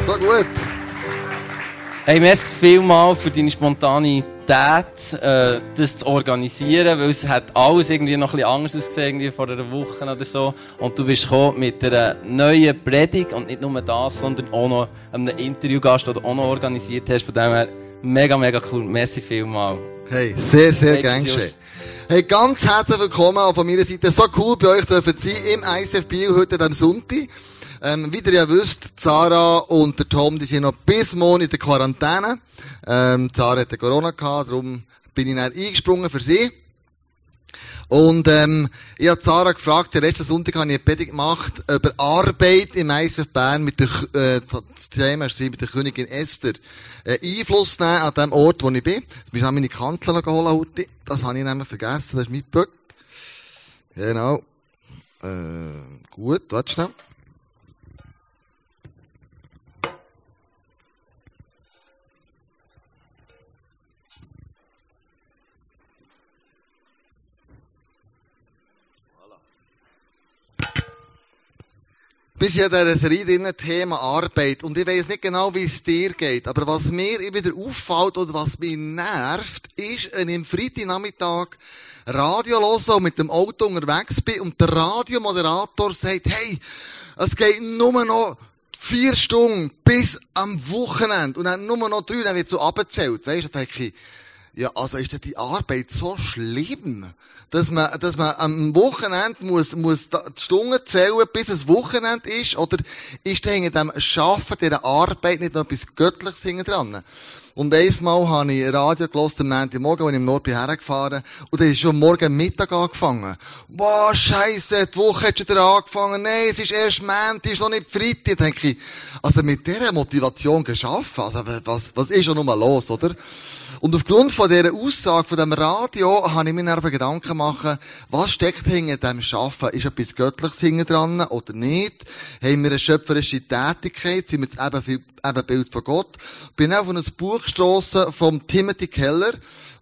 So gut. Hey, merci vielmal für deine Spontanität, äh, das zu organisieren, weil es hat alles irgendwie noch ein bisschen anders ausgesehen, irgendwie vor einer Woche oder so. Und du bist gekommen mit einer neuen Predigt und nicht nur das, sondern auch noch einem Interviewgast, den du auch noch organisiert hast. Von dem her, mega, mega cool. Merci vielmal. Hey, sehr, sehr gern geschehen. Hey, ganz herzlich willkommen auch von meiner Seite. So cool bei euch dürfen sein im ISF Biel heute am Sonntag. Ähm, wie ihr ja wisst, Zara und der Tom, die sind noch bis morgen in der Quarantäne. Ähm, Zara hatte Corona gehabt, darum bin ich dann eingesprungen für sie. Und ähm, ich habe Zara gefragt, den letzten Sonntag habe ich eine Predigt gemacht über Arbeit im ISF Bern mit der, äh, das Thema war mit der Königin Esther. Äh, Einfluss nehmen an dem Ort, wo ich bin. Jetzt muss ich meine Kanzler noch holen, heute. Das habe ich nämlich vergessen, das ist mein Böck. Genau. Äh, gut, warte schnell. Bis in dieser Serie Thema Arbeit. Und ich weiß nicht genau, wie es dir geht. Aber was mir wieder auffällt oder was mich nervt, ist, wenn ich am Freitagnachmittag Radio höre und mit dem Auto unterwegs bin und der Radiomoderator sagt, hey, es geht nur noch vier Stunden bis am Wochenende und dann nur noch drei, dann wird so abgezählt. Weißt du, da denke ich, ja, also ist denn die Arbeit so schlimm, dass man, dass man am Wochenende muss, muss die Stunden zählen, bis es Wochenende ist? Oder ist denn hinter dem Schaffen dieser Arbeit nicht noch etwas Göttliches hinten dran? Und einmal habe ich Radio gehört, am Montagmorgen, als ich im Nord bin hergefahren, und dann ist schon morgen Mittag angefangen. Wow, scheisse, die Woche hat schon wieder angefangen. Nein, es ist erst Montag, es ist noch nicht Freitag. Denke ich, also mit dieser Motivation geschaffen, also was, was ist schon nochmal los, oder? Und aufgrund von dieser Aussage von dem Radio habe ich mir dann Gedanken gemacht, was steckt hinter dem Schaffen? Ist etwas Göttliches hinten dran oder nicht? Haben wir eine schöpferische Tätigkeit? Sind wir das Ebenbild, Ebenbild von Gott? Bin auch auf ein Buch gestossen vom Timothy Keller,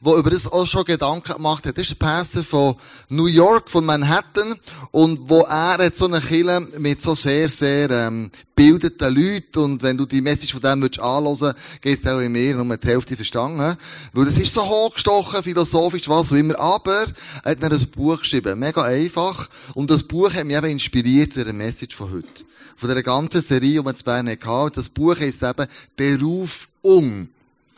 wo über das auch schon Gedanken gemacht hat. Das ist ein Pastor von New York, von Manhattan, und wo er hat so eine Kille mit so sehr, sehr, ähm, bildeten Leuten, und wenn du die Message von dem würdest geht es auch in mir, nur die Hälfte verstanden. Weil das ist so hochgestochen, philosophisch, was auch immer. Aber er hat dann ein Buch geschrieben. Mega einfach. Und das Buch hat mich eben inspiriert zu der Message von heute. Von dieser ganzen Serie, die wir in Bern hatten. Das Buch heisst eben Berufung.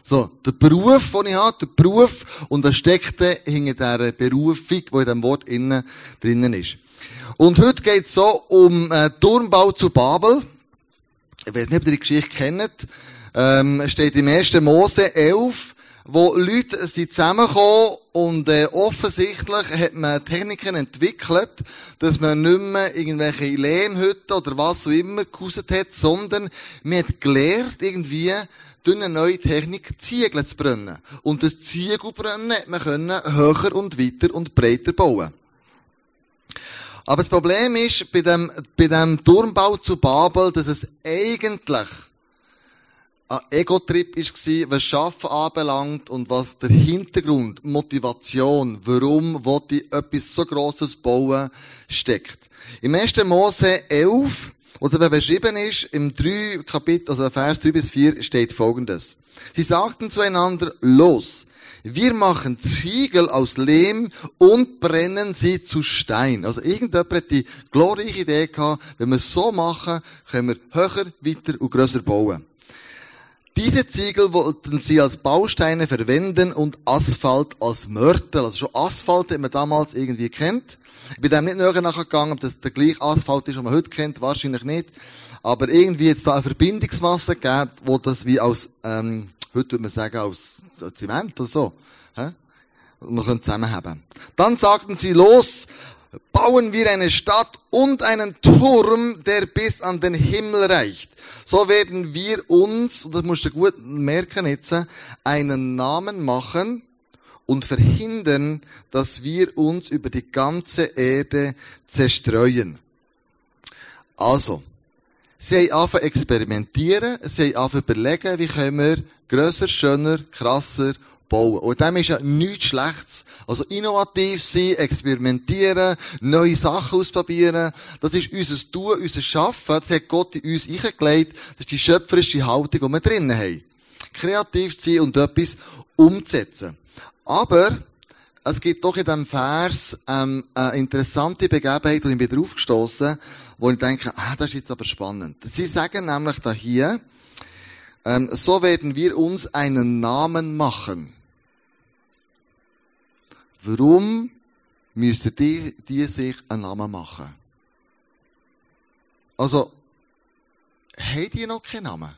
So, der Beruf, den ich habe, der Beruf, und das steckt hinter dieser Berufung, die in diesem Wort innen drinnen ist. Und heute geht es so um äh, Turmbau zu Babel. Ich weiß nicht, ob ihr die Geschichte kennt. Ähm, steht im 1. Mose 11, wo Leute sind zusammengekommen und äh, offensichtlich hat man Techniken entwickelt, dass man nicht mehr irgendwelche Lehmhütten oder was auch immer gehauset hat, sondern man hat gelernt, irgendwie eine neue Technik Ziegel zu brennen. Und das Ziegelbrennen hat man können höher und weiter und breiter bauen. Aber das Problem ist, bei dem, bei dem Turmbau zu Babel, dass es eigentlich ein Ego-Trip war, was Schaffen anbelangt und was der Hintergrund, Motivation, warum wollte ich etwas so Grosses bauen, steckt. Im 1. Mose 11, es eben beschrieben ist, im 3 Kapitel, also Vers 3 bis 4, steht Folgendes. Sie sagten zueinander, los, wir machen Ziegel aus Lehm und brennen sie zu Stein. Also irgendjemand hat die glorreiche Idee gehabt, wenn wir es so machen, können wir höher, weiter und grösser bauen. Diese Ziegel wollten sie als Bausteine verwenden und Asphalt als Mörtel. Also schon Asphalt, den man damals irgendwie kennt. Ich bin dem nicht näher nachgegangen, ob das der gleiche Asphalt ist, den man heute kennt, wahrscheinlich nicht. Aber irgendwie jetzt da eine Verbindungsmasse gegeben, wo das wie aus, ähm, heute würde man sagen, so Zement oder so, hä? Und man könnte zusammenhaben. Dann sagten sie, los, bauen wir eine Stadt und einen Turm, der bis an den Himmel reicht. So werden wir uns, und das musst du gut merken jetzt, einen Namen machen und verhindern, dass wir uns über die ganze Erde zerstreuen. Also, Sie haben angefangen experimentieren, sie haben angefangen überlegen, wie können wir grösser, schöner, krasser bauen. Und dem ist ja nichts Schlechtes. Also innovativ sein, experimentieren, neue Sachen ausprobieren, das ist unser Tun, unser Schaffen, das hat Gott in uns eingelegt, das ist die schöpferische Haltung, die wir drinnen haben. Kreativ zu sein und etwas umzusetzen. Aber, es gibt doch in diesem Vers ähm, eine interessante Begebenheit, und ich bin darauf gestossen, wo ich denke, ah, das ist jetzt aber spannend. Sie sagen nämlich da hier, ähm, so werden wir uns einen Namen machen. Warum müssen die, die sich einen Namen machen? Also, haben die noch keinen Namen?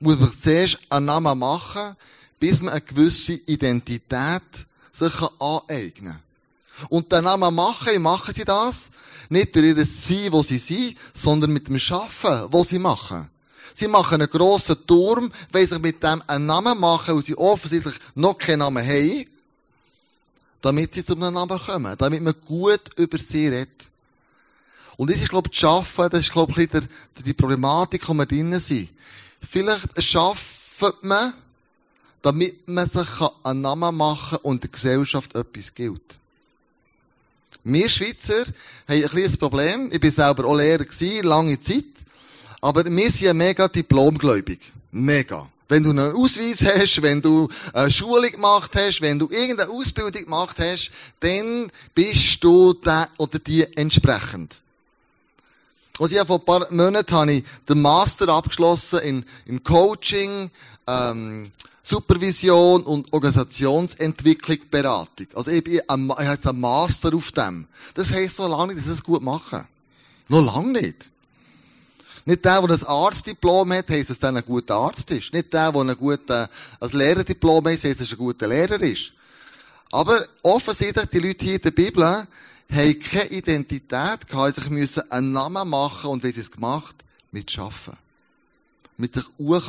Muss man zuerst einen Namen machen, bis man eine gewisse Identität sich aneignen kann. Und den Namen machen, machen sie das? Nicht durch ihr Sein, wo sie sind, sondern mit dem Schaffen, wo sie machen. Sie machen einen grossen Turm, weil sich mit dem einen Namen machen, weil sie offensichtlich noch keinen Namen haben damit sie zu einem Namen kommen, damit man gut über sie redet. Und das ist, glaube ich, das Schaffen, das ist, glaube ich, die Problematik, wo wir drinnen sind. Vielleicht schafft man, damit man sich einen Namen machen kann und der Gesellschaft etwas gilt. Wir Schweizer haben ein kleines Problem. Ich bin selber auch Lehrer gewesen, lange Zeit. Aber wir sind mega diplomgläubig. Mega. Wenn du einen Ausweis hast, wenn du eine Schulung gemacht hast, wenn du irgendeine Ausbildung gemacht hast, dann bist du der oder die entsprechend. Und ja, vor ein paar Monaten habe ich den Master abgeschlossen in, in Coaching, ähm, Supervision und Organisationsentwicklung, Beratung. Also ich, bin ein, ich habe jetzt einen Master auf dem. Das heisst so lange nicht, dass ich das gut mache. Noch lange nicht. Nicht der, der ein Arztdiplom hat, heisst, dass er ein guter Arzt ist. Nicht der, der ein, guter, ein Lehrerdiplom hat, heisst, dass er ein guter Lehrer ist. Aber offensichtlich, die Leute hier in der Bibel haben keine Identität gehabt, sich müssen einen Namen machen und wie sie es gemacht? Mit Schaffen. Mit sich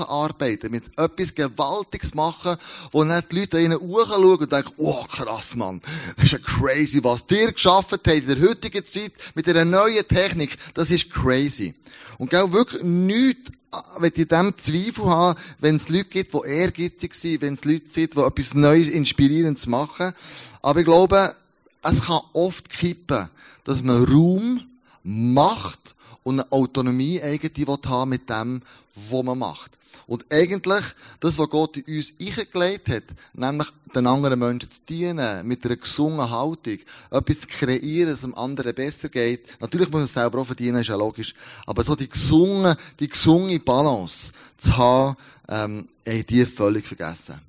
arbeiten, mit etwas Gewaltiges machen, wo nicht die Leute ihnen schauen und denken, oh krass, Mann, das ist ja crazy, was dir geschaffen hat in der heutigen Zeit mit einer neuen Technik, das ist crazy. Und gell, wirklich nichts, wenn ich dem Zweifel habe, wenn es Leute gibt, die ehrgeizig sind, wenn es Leute sind, die etwas Neues, Inspirierendes machen. Aber ich glaube, es kann oft kippen, dass man Raum, Macht und eine Autonomie irgendwie haben mit dem, was man macht. Und eigentlich, das, was Gott in uns eingelegt hat, nämlich den anderen Menschen zu dienen, mit einer gesungenen Haltung, etwas zu kreieren, dass dem anderen besser geht. Natürlich muss man es selber auch verdienen, ist ja logisch. Aber so die gesungene, die gesungene Balance zu haben, ähm, haben die völlig vergessen.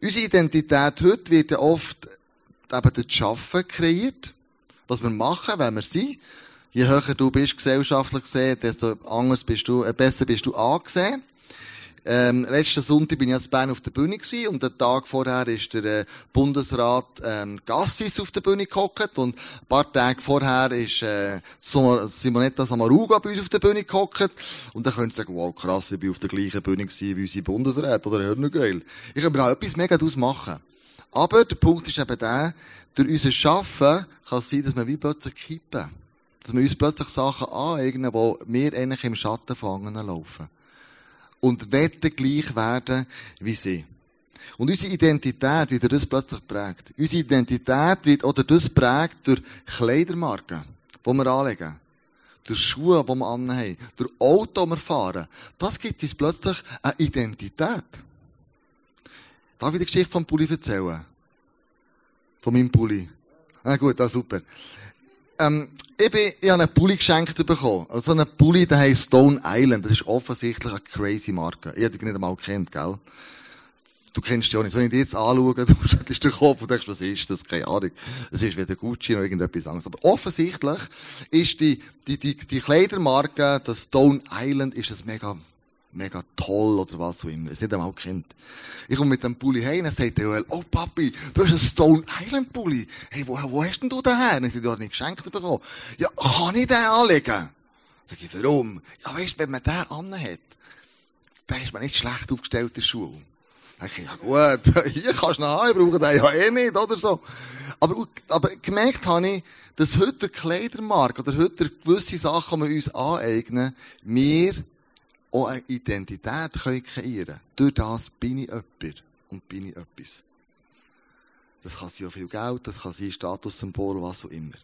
Unsere Identität heute wird ja oft eben durch Schaffen kreiert. Was wir machen, wenn wir sind. Je höher du bist gesellschaftlich gesehen, desto anders bist du, äh, besser bist du angesehen. Ähm, letzten Sonntag bin ich in Bern auf der Bühne gewesen und den Tag vorher ist der äh, Bundesrat ähm, Gassis auf der Bühne gehockt und ein paar Tage vorher ist äh, Simonetta Samaruga bei uns auf der Bühne gehockt und dann könnt ihr sagen, wow krass, ich bin auf der gleichen Bühne gewesen wie unsere Bundesrat oder hör noch geil. Ich kann mir auch etwas mega daraus machen. Aber der Punkt ist eben der, durch unser Schaffen kann es sein, dass wir wie plötzlich kippen. Dass wir uns plötzlich Sachen aneignen, wo wir eigentlich im Schatten fangen laufen und wetten gleich werden wie sie. Und unsere Identität wird das plötzlich prägt. Unsere Identität wird oder das prägt durch Kleidermarken, die wir anlegen. Durch Schuhe, die wir anhaben. Durch Auto, die wir fahren. Das gibt uns plötzlich eine Identität. Darf ich die Geschichte vom Pulli erzählen? Von meinem Pulli. Ah, gut, das super. Ähm, ich, bin, ich habe einen Pulli geschenkt bekommen. Also einen Pulli, der heißt Stone Island. Das ist offensichtlich eine crazy Marke. Ich hätte dich nicht einmal kennt, gell? Du kennst die auch nicht. Wenn ich dich jetzt anschaue, du schüttelst den Kopf und denkst, was ist das? Keine Ahnung. Es ist weder Gucci noch irgendetwas anderes. Aber offensichtlich ist die, die, die, die Kleidermarke, das Stone Island, ist ein mega mega toll oder was auch immer. Es nicht einmal kennt. Ich komme mit dem Pulli heim und sagt Joel, oh Papi, du hast einen Stone Island Pulli. Hey, wo, wo hast denn du den her? Und ich sage, nicht geschenkt bekommen. Ja, kann ich den anlegen? Sag ich, warum? Ja, weißt, wenn man den anhat, dann ist man nicht schlecht aufgestellt in der Schule. Dann ich, ja gut, hier kannst du noch haben, ich brauche den ja eh nicht, oder so. Aber, aber gemerkt habe ich, dass heute der Kleidermarkt oder heute gewisse Sachen, die wir uns aneignen, wir auch eine Identität können kreieren Durch das bin ich jemand und bin ich etwas. Das kann sein auch viel Geld, das kann sein Statussymbol, was auch immer.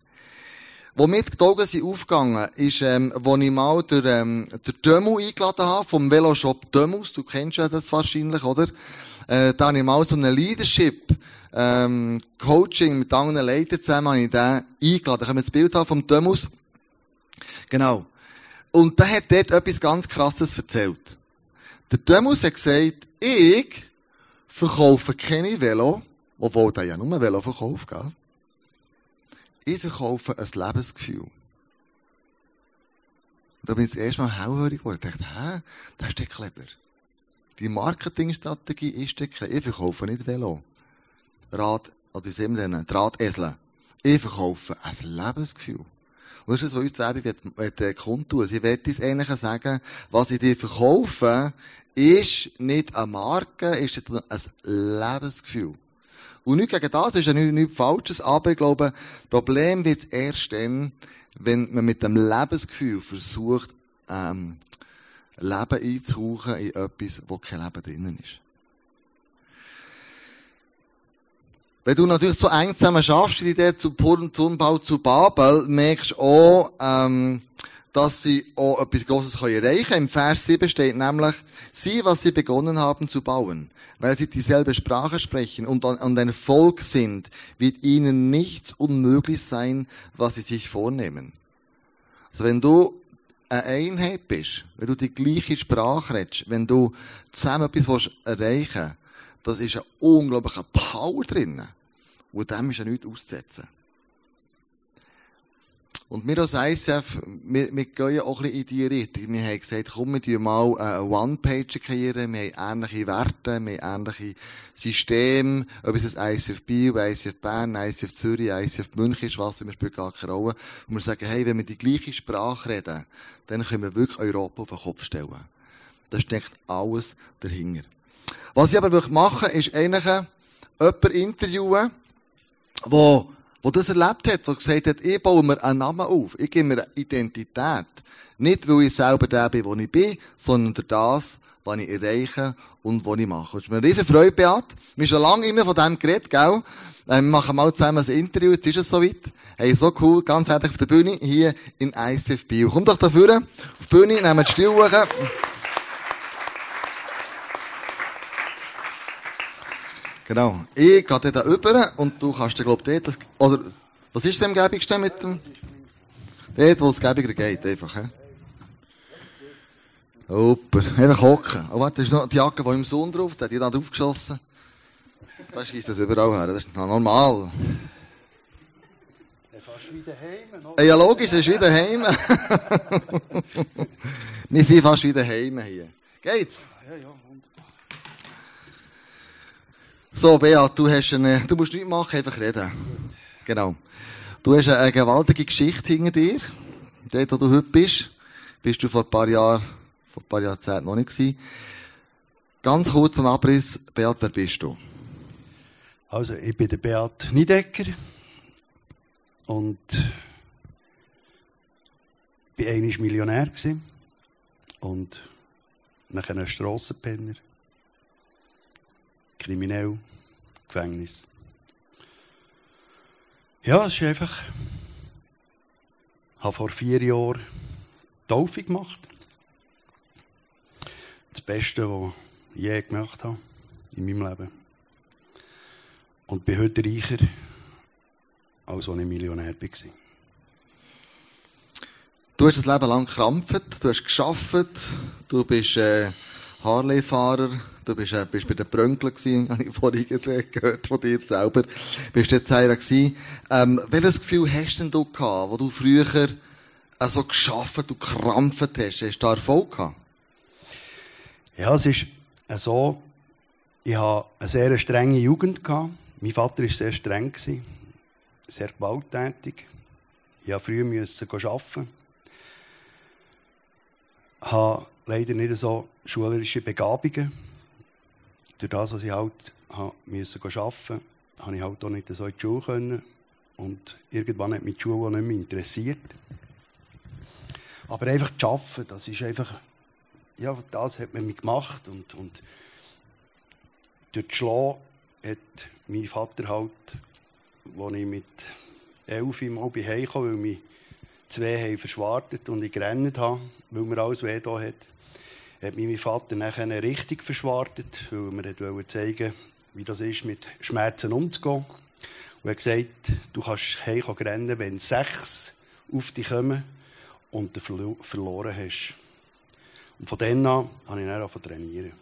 Wo mir die Augen sind aufgegangen, ist, ähm, wo ich mal der, ähm, der Dömu eingeladen habe, vom Veloshop Dömus. Du kennst ja das wahrscheinlich, oder? Äh, da habe ich mal so eine Leadership, ähm, Coaching mit anderen Leitern zusammen, habe ich den eingeladen. Können wir das Bild haben vom Dömus. Genau. Und der hat dort etwas ganz Krasses erzählt. Der Dömus hat gesagt, ich verkaufe keine Velo, obwohl der ja nur Velo verkauft, gell? Ich verkaufe ein Lebensgefühl. Da bin ich das erste Mal hellhörig geworden. Ich dachte, hä? Das ist der clever. Die Marketingstrategie ist der clever. Ich verkaufe nicht Velo. Rad, oder wie soll man nennen? Drahtesel. Ich verkaufe ein Lebensgefühl. Und das ist das, was uns die Werbung kundtun Sie wird uns eigentlich sagen, was ich dir verkaufe, ist nicht eine Marke, ist ein Lebensgefühl. Und nicht gegen das ist ja nichts, nichts Falsches, aber ich glaube, das Problem wird erst dann, wenn man mit dem Lebensgefühl versucht, ähm, Leben einzuhauchen in etwas, wo kein Leben drinnen ist. Wenn du natürlich so eng zusammen schaffst, die Idee zu Purn, Zunbau, zu Babel, merkst du auch, ähm, dass sie auch etwas Grosses erreichen können. Im Vers 7 steht nämlich, sie, was sie begonnen haben zu bauen, weil sie dieselbe Sprache sprechen und ein Volk sind, wird ihnen nichts unmöglich sein, was sie sich vornehmen. Also wenn du eine Einheit bist, wenn du die gleiche Sprache redest, wenn du zusammen etwas erreichen willst, das ist eine unglaubliche Power drin. Und dem ist ja nichts auszusetzen. Und wir als ICF, wir, wir gehen auch ein bisschen in diese Richtung. Wir haben gesagt, komm, wir mal eine One-Page kreieren. Wir haben ähnliche Werte, wir haben ähnliche Systeme. Ob es ein ICF Bio, ICF Bern, ICF Zürich, ICF München ist, was, wir spielt gar keine Rolle. Und wir sagen, hey, wenn wir die gleiche Sprache reden, dann können wir wirklich Europa auf den Kopf stellen. Da steckt alles dahinter. Was ich aber wirklich mache, ist eigentlich jemanden interviewen, der der das erlebt hat, der gesagt hat, ich baue mir einen Namen auf, ich gebe mir eine Identität. Nicht, weil ich selber der bin, wo ich bin, sondern durch das, was ich erreiche und was ich mache. Es ist mir eine riesen Freude, Beat. Wir haben schon lange immer von dem geredet, gell? Äh, wir machen mal zusammen ein Interview, jetzt ist es soweit. Hey, so cool, ganz herzlich auf der Bühne, hier in ICF Bio. Komm doch da vorne, auf die Bühne, nehmen die Stühle. Genau. Ich gehe da rüber und du kannst dir, glaub ich, dort, oder, was ist denn am gäbigsten mit dem? Dort, wo es gäbiger geht, einfach, hä? Super. Einfach hocken. Oh, warte, das ist noch die Jacke, die im Sohn drauf, der hat die da drauf geschossen. Da schießt das überall her, das ist normal. Fast wie daheim, Ja, logisch, das ist wie daheim. Wir sind fast wie daheim hier. Geht's? Ja, ja. So, Beat, du hast eine, du musst nichts machen, einfach reden. Genau. Du hast eine gewaltige Geschichte hinter dir. Dort, wo du heute bist, bist du vor ein paar Jahren, vor ein paar Jahrzehnten noch nicht gewesen. Ganz kurz ein Abriss. Beat, wer bist du? Also, ich bin der Beat Niedecker. Und bin eigentlich Millionär. Und nachher ein Strassenpenner kriminell, Gefängnis. Ja, es ist einfach. Ich habe vor vier Jahren Taufe gemacht. Das Beste, was ich je gemacht habe in meinem Leben. Und bin heute reicher, als als ich Millionär war. Du hast das Leben lang gekrampft, du hast geschafft, du bist äh, Harley-Fahrer, Du bist, äh, bist bei den Brönkeln gewesen, habe ich vorhin gehört von dir selber. Bist jetzt. Ähm, welches Gefühl hast denn du gehabt, wo du früher äh, so geschafft und krampft hast? Hast du da Erfolg gehabt? Ja, es ist äh, so, ich hatte eine sehr strenge Jugend. Mein Vater war sehr streng, sehr gewalttätig. Ich musste früh arbeiten. Habe leider nicht so schulerische Begabungen durch das, was ich halt musste arbeiten habe ich halt auch nicht so in die Schule können. Und irgendwann hat mich die Schule nicht mehr interessiert. Aber einfach zu arbeiten, das ist einfach, ja, das hat man mir gemacht. Und, und durch die Schlau hat mein Vater halt, als ich mit elf Mal bei Hause kam, weil mich zwei haben verschwartet und ich gerannt habe, weil mir alles weh da hat, hat mich mein Vater nachher richtig verschwartet, weil er mir zeigen wie das ist, mit Schmerzen umzugehen. Und er hat gesagt, du kannst heimkommen rennen, wenn sechs auf dich kommen und du verlo verloren hast. Und von dann an habe ich dann zu trainieren.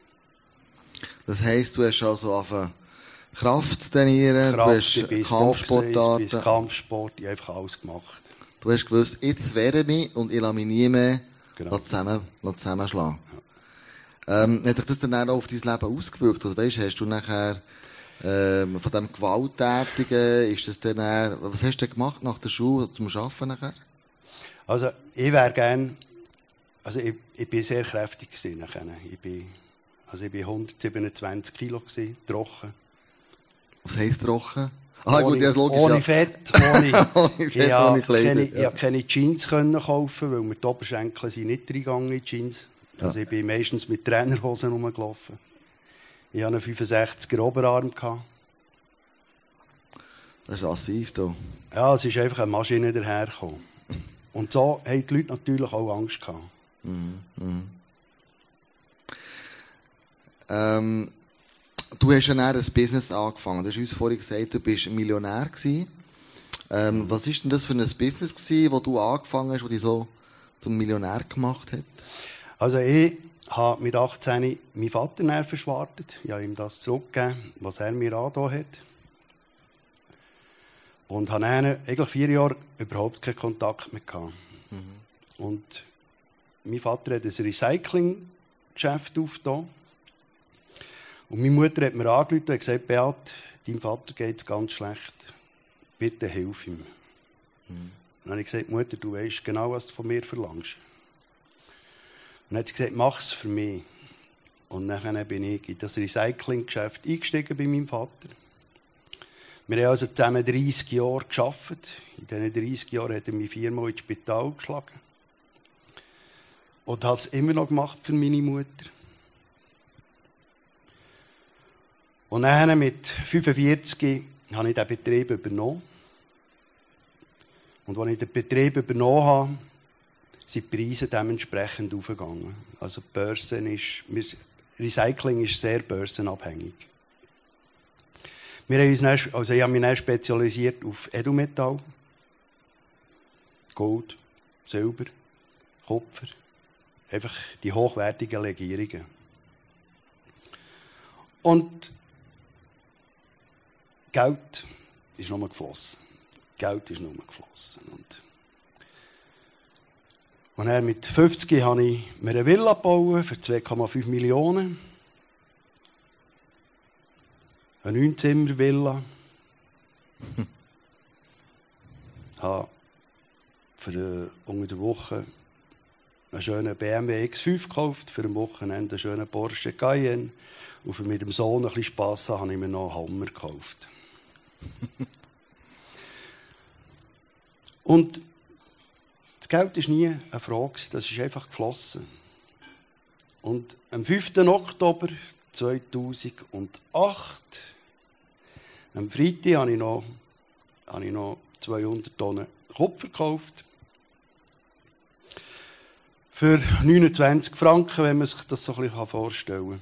Das heisst, du hast also angefangen Kraft trainieren, Kraft, du hast Kampfsportarten. Boxen, Kampfsport, ich habe einfach alles gemacht. Du hast gewusst, jetzt wehre mich und ich lasse mich nie mehr Genau. zusammen, zusammenschlagen. Ähm, hat sich das dann auch auf dein Leben ausgewirkt? Also, weißt, hast du nachher, ähm, von dem Gewalttätigen, ist das dann, eher, was hast du denn gemacht nach der Schule zum Arbeiten nachher? Also, ich wäre gern, also ich, ich bin sehr kräftig gewesen nachher. Ich bin, also ich bin 127 Kilo gewesen, trocken. Was heisst trocken? Ah, ohne, gut, ja, logisch, ohne ja. Fett, ohne, Ohne Fett, habe ohne Kleider, keine, ja. ich habe keine Jeans können kaufen, weil mir die Oberschenkel sind nicht reingegangen in Jeans. Also ich bin meistens mit Trainerhosen rumgelaufen. Ich hatte einen 65er Oberarm. Gehabt. Das ist massiv, da. Ja, es ist einfach eine Maschine dahergekommen. Und so haben die Leute natürlich auch Angst gehabt. Ähm, du hast ja dann ein Business angefangen. Du hast uns vorhin gesagt, du bist Millionär gewesen. Ähm, was ist denn das für ein Business gewesen, wo du angefangen hast, wo dich so zum Millionär gemacht hat? Also ich habe mit 18 meinen Vater näher verschwartet. Ich habe ihm das zurückgegeben, was er mir angetan hat. Und habe dann eigentlich vier Jahre überhaupt keinen Kontakt mehr gehabt. Und mein Vater hat ein Recyclinggeschäft aufgetan. Und meine Mutter hat mir angerufen und gesagt, Beat, deinem Vater geht es ganz schlecht. Bitte hilf ihm. Dann habe ich gesagt, Mutter, du weißt genau, was du von mir verlangst. Und dann hat sie gesagt, mach's für mich. Und dann bin ich in das Recyclinggeschäft eingestiegen bei meinem Vater. Wir haben also zusammen 30 Jahre gearbeitet. In diesen 30 Jahren hat er mich viermal ins Spital geschlagen. Und hat es immer noch gemacht für meine Mutter. Und dann mit 45 habe ich den Betrieb übernommen. Und als ich den Betrieb übernommen habe, sind die Preise dementsprechend aufgegangen. Also die Börse ist, Recycling ist sehr börsenabhängig. Wir haben uns dann, also ich habe mich dann spezialisiert auf Edelmetall, Gold, Silber, Kupfer, einfach die hochwertigen Legierungen. Und Geld ist nur geflossen. Geld ist nur geflossen. Und und dann mit 50 habe ich mir eine Villa gebaut für 2,5 Millionen. Eine 9-Zimmer-Villa. habe für äh, unter der Woche einen schönen BMW X5 gekauft, für ein Wochenende einen schönen Porsche Cayenne. Und für mit dem Sohn ein bisschen Spass habe ich mir noch einen Hammer gekauft. Und das Geld war nie eine Frage, das ist einfach geflossen. Und am 5. Oktober 2008, am Freitag, habe ich noch, habe ich noch 200 Tonnen Kupfer gekauft. Für 29 Franken, wenn man sich das so ein bisschen vorstellen kann.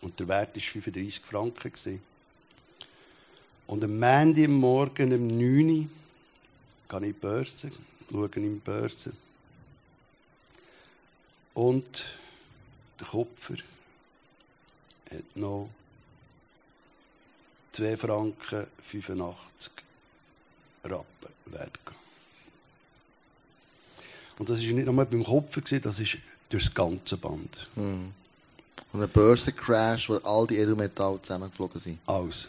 Und der Wert war 35 Franken. Und am Montag am Morgen um 9 Uhr gehe ich in die Börse, schaue in die Börse. Und der Kupfer hat noch 2 Franken 85 Rappen wert. Und das war nicht nur beim Kupfer, das ist durch das ganze Band. Und ein Börsencrash, wo all die Edelmetalle zusammengeflogen sind. Alles.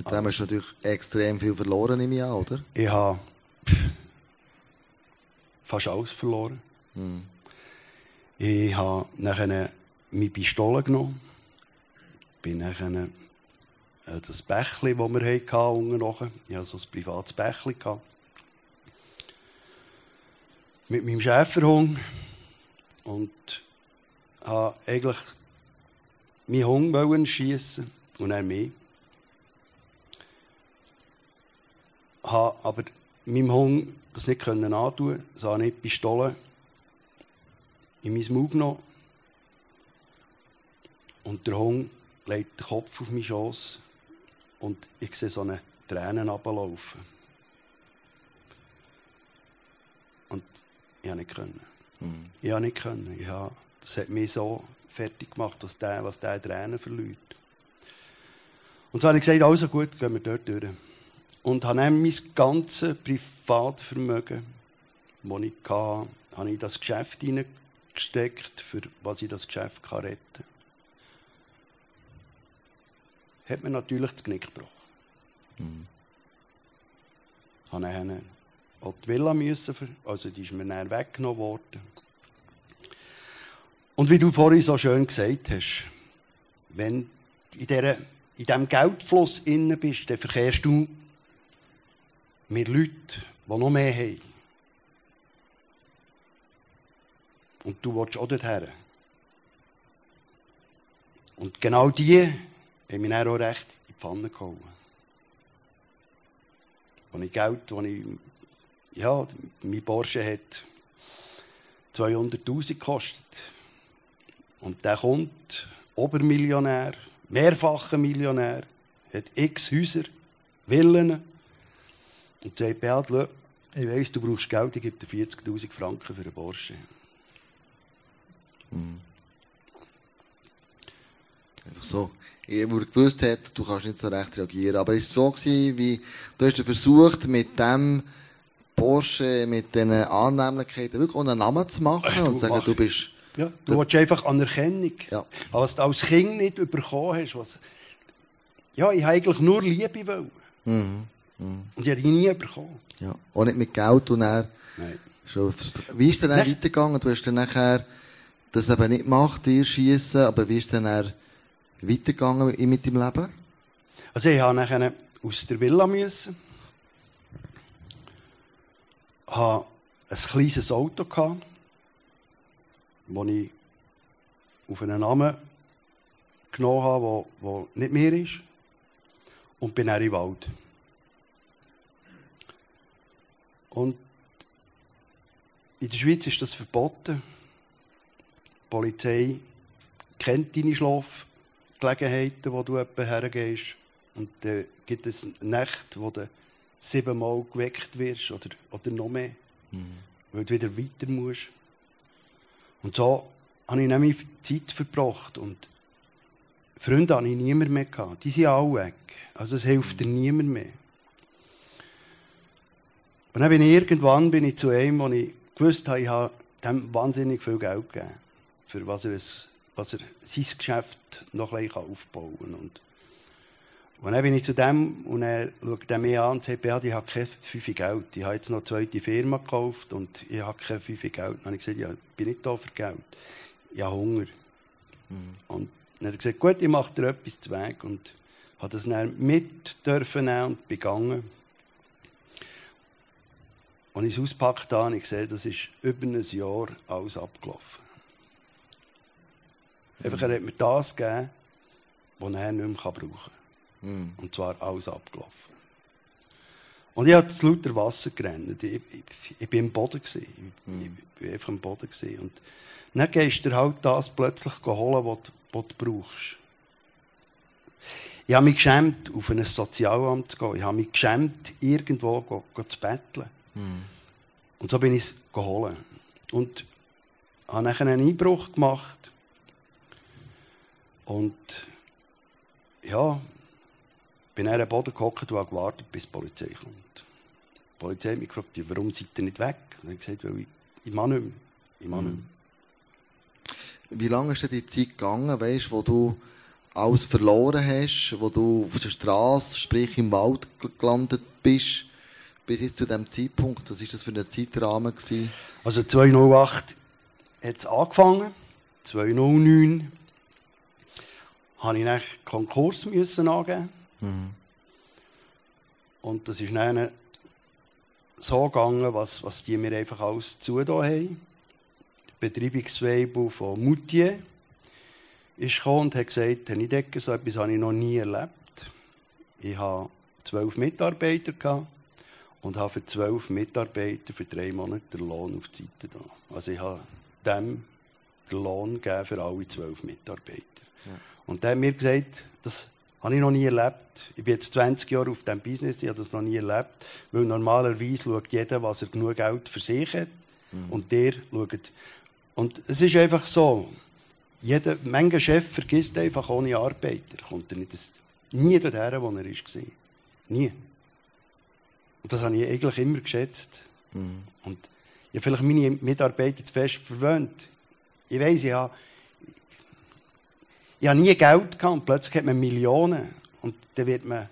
Mit dem hast du natürlich extrem viel verloren im Jahr, oder? Ich habe fast alles verloren. Ich habe nachher meine Pistole genommen, bin nachher äh, das Bächli, das wir hatten, unten. Ich hatte so ein privates Bächli. Gehabt. Mit meinem Schäferhund. Und habe eigentlich meinen Hund schiessen und er mich. Habe aber meinem Hund das nicht können antun, so habe ich die Pistole in mein Maul genommen und der Hund legt den Kopf auf meinen Schoß und ich sehe so eine Tränen ablaufen. Und ich habe nicht können. Mhm. Ich habe nicht können. Ich habe, das hat mich so fertig gemacht, was der, was der Tränen verliert. Und so habe ich gesagt, also gut, gehen wir dort durch. Und habe dann mein ganzes Privatvermögen, das ich hatte, habe ich in das Geschäft hineingesteckt, für was ich das Geschäft retten kann. Hat mir natürlich das Knick gebrochen. Mhm. Habe dann auch die Villa müssen, also die ist mir dann weggenommen worden. Und wie du vorhin so schön gesagt hast, wenn in, dieser, in diesem Geldfluss innen bist, dann verkehrst du mit Leuten, die noch mehr haben. Und du willst auch dorthin. Und genau die haben mich auch recht in die Pfanne gehauen. Als ich Geld, als ich, ja, mein Porsche hat 200'000 gekostet. Und der kommt, Obermillionär, mehrfacher Millionär, hat x Häuser, Villen. Und sagt, Beat, ich weiss, du brauchst Geld, ich gebe dir 40'000 Franken für einen Porsche. Mhm. Einfach so. Ich, wo er gewusst hat, du kannst nicht so recht reagieren. Aber ist es so gewesen, wie, du hast versucht, mit dem Porsche, mit diesen Annehmlichkeiten wirklich einen Namen zu machen Ach, und zu sagen, mach. du bist, Ja, du willst einfach Anerkennung. Ja. Aber was du als Kind nicht bekommen hast, was, ja, ich habe eigentlich nur Liebe wollen. mhm, mhm, Und ich habe die nie bekommen. ja. Auch nicht mit Geld und er, Nein. schon, wie ist denn dann Nein. weitergegangen? Du hast dann nachher das eben nicht gemacht, dir schießen, aber wie ist denn dann weitergegangen mit deinem Leben? Also ich habe nachher aus der Villa müssen. Habe ein kleines Auto gehabt, das ich auf einen Namen genommen habe, der, nicht mehr ist. Und bin dann in den Wald. Und in der Schweiz ist das verboten. Die Polizei kennt deine Schlafgelegenheiten, wo du etwa hergehst. Und dann gibt es Nächte, wo du siebenmal geweckt wirst oder, oder noch mehr, weil du wieder weiter musst. Und so habe ich nämlich Zeit verbracht und Freunde habe ich niemand mehr gehabt. Die sind alle weg. Also es hilft dir niemand mehr. Und dann bin ich irgendwann bin ich zu einem, wo ich gewusst habe, ich habe dem wahnsinnig viel Geld gegeben, für was er, was er sein Geschäft noch ein bisschen aufbauen kann. Und, und dann bin ich zu dem und er schaut mich an und sagt, Beat, ich habe kein fünf Geld. Ich habe jetzt noch eine zweite Firma gekauft und ich habe kein fünf Geld. Dann habe ich gesagt, ja, ich bin nicht da für Geld. Ich habe Hunger. Und dann hat er gesagt, gut, ich mache dir etwas zu Weg. Und habe das dann mit dürfen und begangen. Und ich es auspackt habe, ich gesehen, das ist über ein Jahr alles abgelaufen. Einfach, er hat mir das gegeben, was er nicht mehr brauchen kann. Mhm. Und zwar alles abgelaufen. Und ich habe zu lauter Wasser gerannt. Ich, ich, ich bin im Boden. Gewesen. Ich, ich bin einfach im Boden. Gewesen. Und dann gehst du halt das plötzlich holen, was, du- was du brauchst. Ich habe mich geschämt, auf ein Sozialamt zu gehen. Ich habe mich geschämt, irgendwo zu betteln. Und so bin ich es geholt. Und habe nachher einen Einbruch gemacht. Und ja, bin dann am Boden gehockt und habe gewartet, bis die Polizei kommt. Die Polizei hat mich gefragt, warum seid ihr nicht weg? Und ich habe gesagt, weil ich, mag nicht mehr. Ich. Wie lange ist denn die Zeit gegangen, weißt, wo du alles verloren hast, wo du auf der Straße, sprich im Wald gel- gelandet bist, bis jetzt zu dem Zeitpunkt? Was ist das für ein Zeitrahmen gewesen? Also 2008 hat es angefangen. 2009 habe ich dann Konkurs müssen angeben. Und das ist dann so gegangen, was, was die mir einfach alles zugetan haben. Der Betreibungsweibel von Moutier ist gekommen und hat gesagt, Herr Niedecker, so etwas habe ich noch nie erlebt. Ich habe zwölf Mitarbeiter gehabt und habe für zwölf Mitarbeiter für drei Monate den Lohn auf die Seite da. Also ich habe dem den Lohn gegeben für alle zwölf Mitarbeiter. Ja. Und der hat mir gesagt, das habe ich noch nie erlebt. Ich bin jetzt 20 Jahre auf diesem Business, ich habe das noch nie erlebt. Weil normalerweise schaut jeder, was er genug Geld für sich hat. Mhm. Und der schaut. Und es ist einfach so. Jeder, mancher Chef vergisst einfach ohne Arbeiter. Kommt er nicht das, nie dorthin, wo er war. Nie. Und das habe ich eigentlich immer geschätzt. Mhm. Und ich habe vielleicht meine Mitarbeiter zu fest verwöhnt. Ich weiss, ich habe, ich habe nie Geld gehabt und plötzlich hat man Millionen. Und dann wird man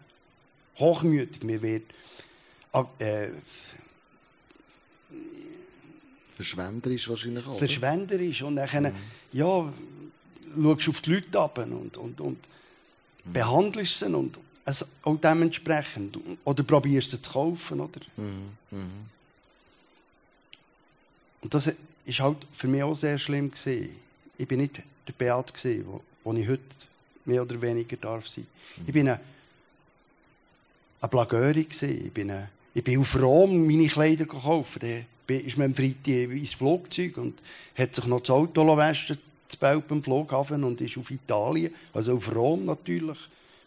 hochmütig, man wird äh, Verschwenderisch wahrscheinlich auch. Verschwenderisch. Und dann, mhm. ja, schaust auf die Leute ab und, und, und mhm. behandelst sie und also auch dementsprechend. Oder probierst sie zu kaufen, oder? Mhm. mhm. Und das ist halt für mich auch sehr schlimm gewesen. Ich bin nicht der Beat gewesen, wo, wo ich heute mehr oder weniger darf sein. Mhm. Ich bin eine, eine Plagöri gewesen. Ich bin, ich bin auf Rom meine Kleider gekauft. Da ist man am Freitag ins Flugzeug und hat sich noch das Auto waschen zu Belp am Flughafen und ist auf Italien, also auf Rom natürlich.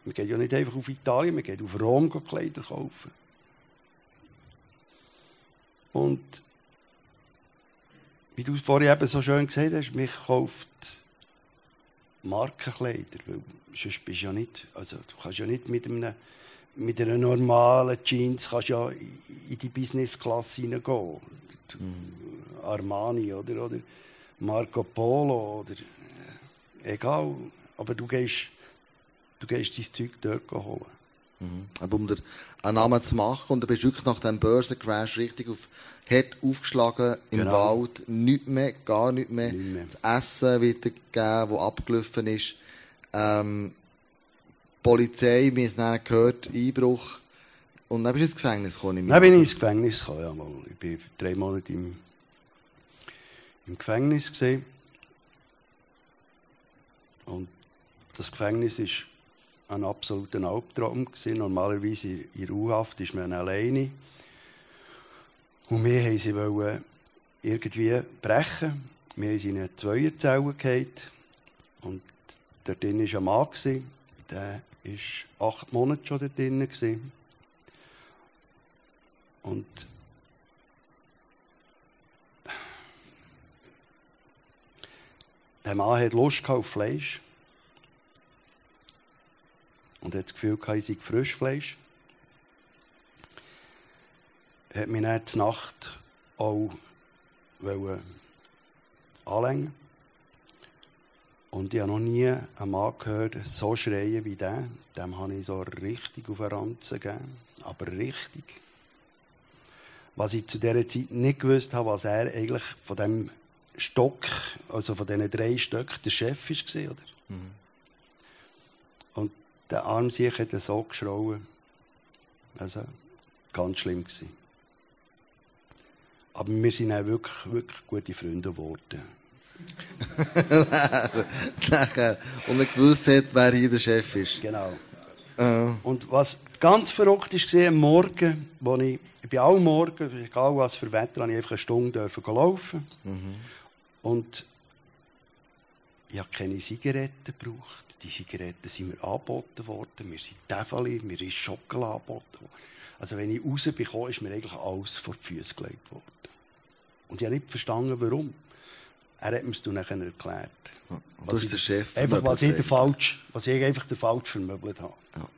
Man geht ja nicht einfach auf Italien, man geht auf Rom Kleider kaufen. Und wie du es vorhin eben so schön gesagt hast, mich kauft Markenkleider, weil sonst bist du ja nicht, also du kannst ja nicht mit einem mit einer normalen Jeans kannst ja in die Business-Klasse hineingehen. Mhm. Armani oder, oder Marco Polo oder äh, egal. Aber du gehst, du gehst dein Zeug dort holen. Mhm. Aber um dir einen Namen zu machen, und du bist wirklich nach dem Börsencrash richtig auf hart aufgeschlagen im genau. Wald, nichts mehr, gar nichts mehr. Nicht mehr. Das Essen wieder gegeben, das abgelaufen ist. Ähm, Polizei, wir haben es gehört, Einbruch. Und dann bist du ins Gefängnis gekommen? Dann bin ich ins Gefängnis gekommen, ja. Mal. Ich war drei Monate im, im Gefängnis. Gewesen. Und das Gefängnis ist ein absoluter Albtraum. Gewesen. Normalerweise in Ruhehaft ist man alleine. Und wir wollten sie wollen irgendwie brechen. Wir haben sie in eine Zweierzelle gehabt. Und dort drin war ein Mann. Der war acht Monate schon dort drin. Und der Mann hat Lust auf Fleisch und hat das Gefühl, ich sei Frischfleisch. Er hat mich dann die Nacht auch anlängen Und ich habe noch nie einen Mann gehört, so schreien wie der. Dem habe ich so richtig auf den Ranzen gegeben. Aber richtig. Was ich zu dieser Zeit nicht gewusst habe, was er eigentlich von dem Stock, also von diesen drei Stöcken, der Chef war, oder? Mhm. Der Arm sich hat so geschrauen. Also, ganz schlimm gewesen. Aber wir sind auch wirklich, wirklich gute Freunde geworden. Nachher. Und er gewusst hat, wer hier der Chef ist. Genau. Äh. Und was ganz verrückt war, am Morgen, wo ich, ich bin auch morgen, egal was für Wetter, habe ich einfach eine Stunde laufen. Mhm. Und ich habe keine Zigaretten gebraucht. Die Zigaretten sind mir angeboten worden. Mir sind Tefali, mir ist Schokolade angeboten worden. Also wenn ich rausbekomme, ist mir eigentlich alles vor die Füße gelegt worden. Und ich habe nicht verstanden, warum. Er hat mir es dann erklärt. Was du bist der Chef. Einfach, was ich, der falsch, was ich einfach der falsch vermöbelt habe. Ja.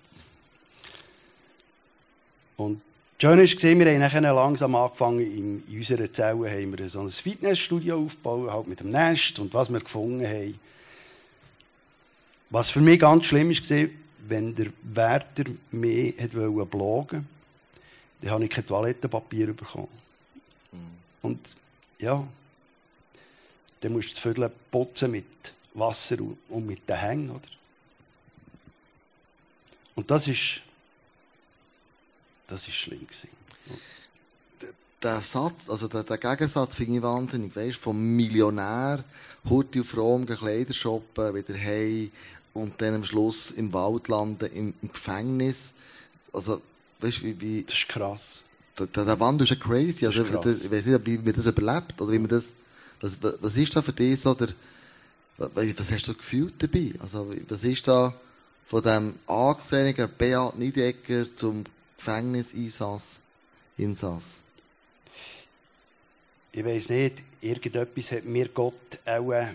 Und Schön war, wir haben langsam angefangen, in, unserer Zelle haben wir so ein Fitnessstudio aufgebaut, halt mit dem Nest und was wir gefunden haben. Was für mich ganz schlimm war, wenn der Wärter wollte bloggen, dann habe ich kein Toilettenpapier bekommen. Mhm. Und ja, dann musst du das Viertel putzen mit Wasser und mit den Hängen, oder? Und das ist, das ist schlimm gewesen. Der Satz, also der, der Gegensatz finde ich wahnsinnig, weißt, vom Millionär, Hurti auf Rom, Kleider shoppen, wieder hey und dann am Schluss im Wald landen, im, im Gefängnis. Also, weißt, wie, wie, Das ist krass. der, der, der Wandel ist ja crazy. Also, ich weiß nicht, wie man das überlebt, oder wie man das, was, was ist da für dich so der, was, was hast du gefühlt dabei? Also, was ist da von dem angesehenen Beat Niedecker zum Gefängniseinsass, Insass? Ich weiß nicht, irgendetwas hat mir Gott auch äh,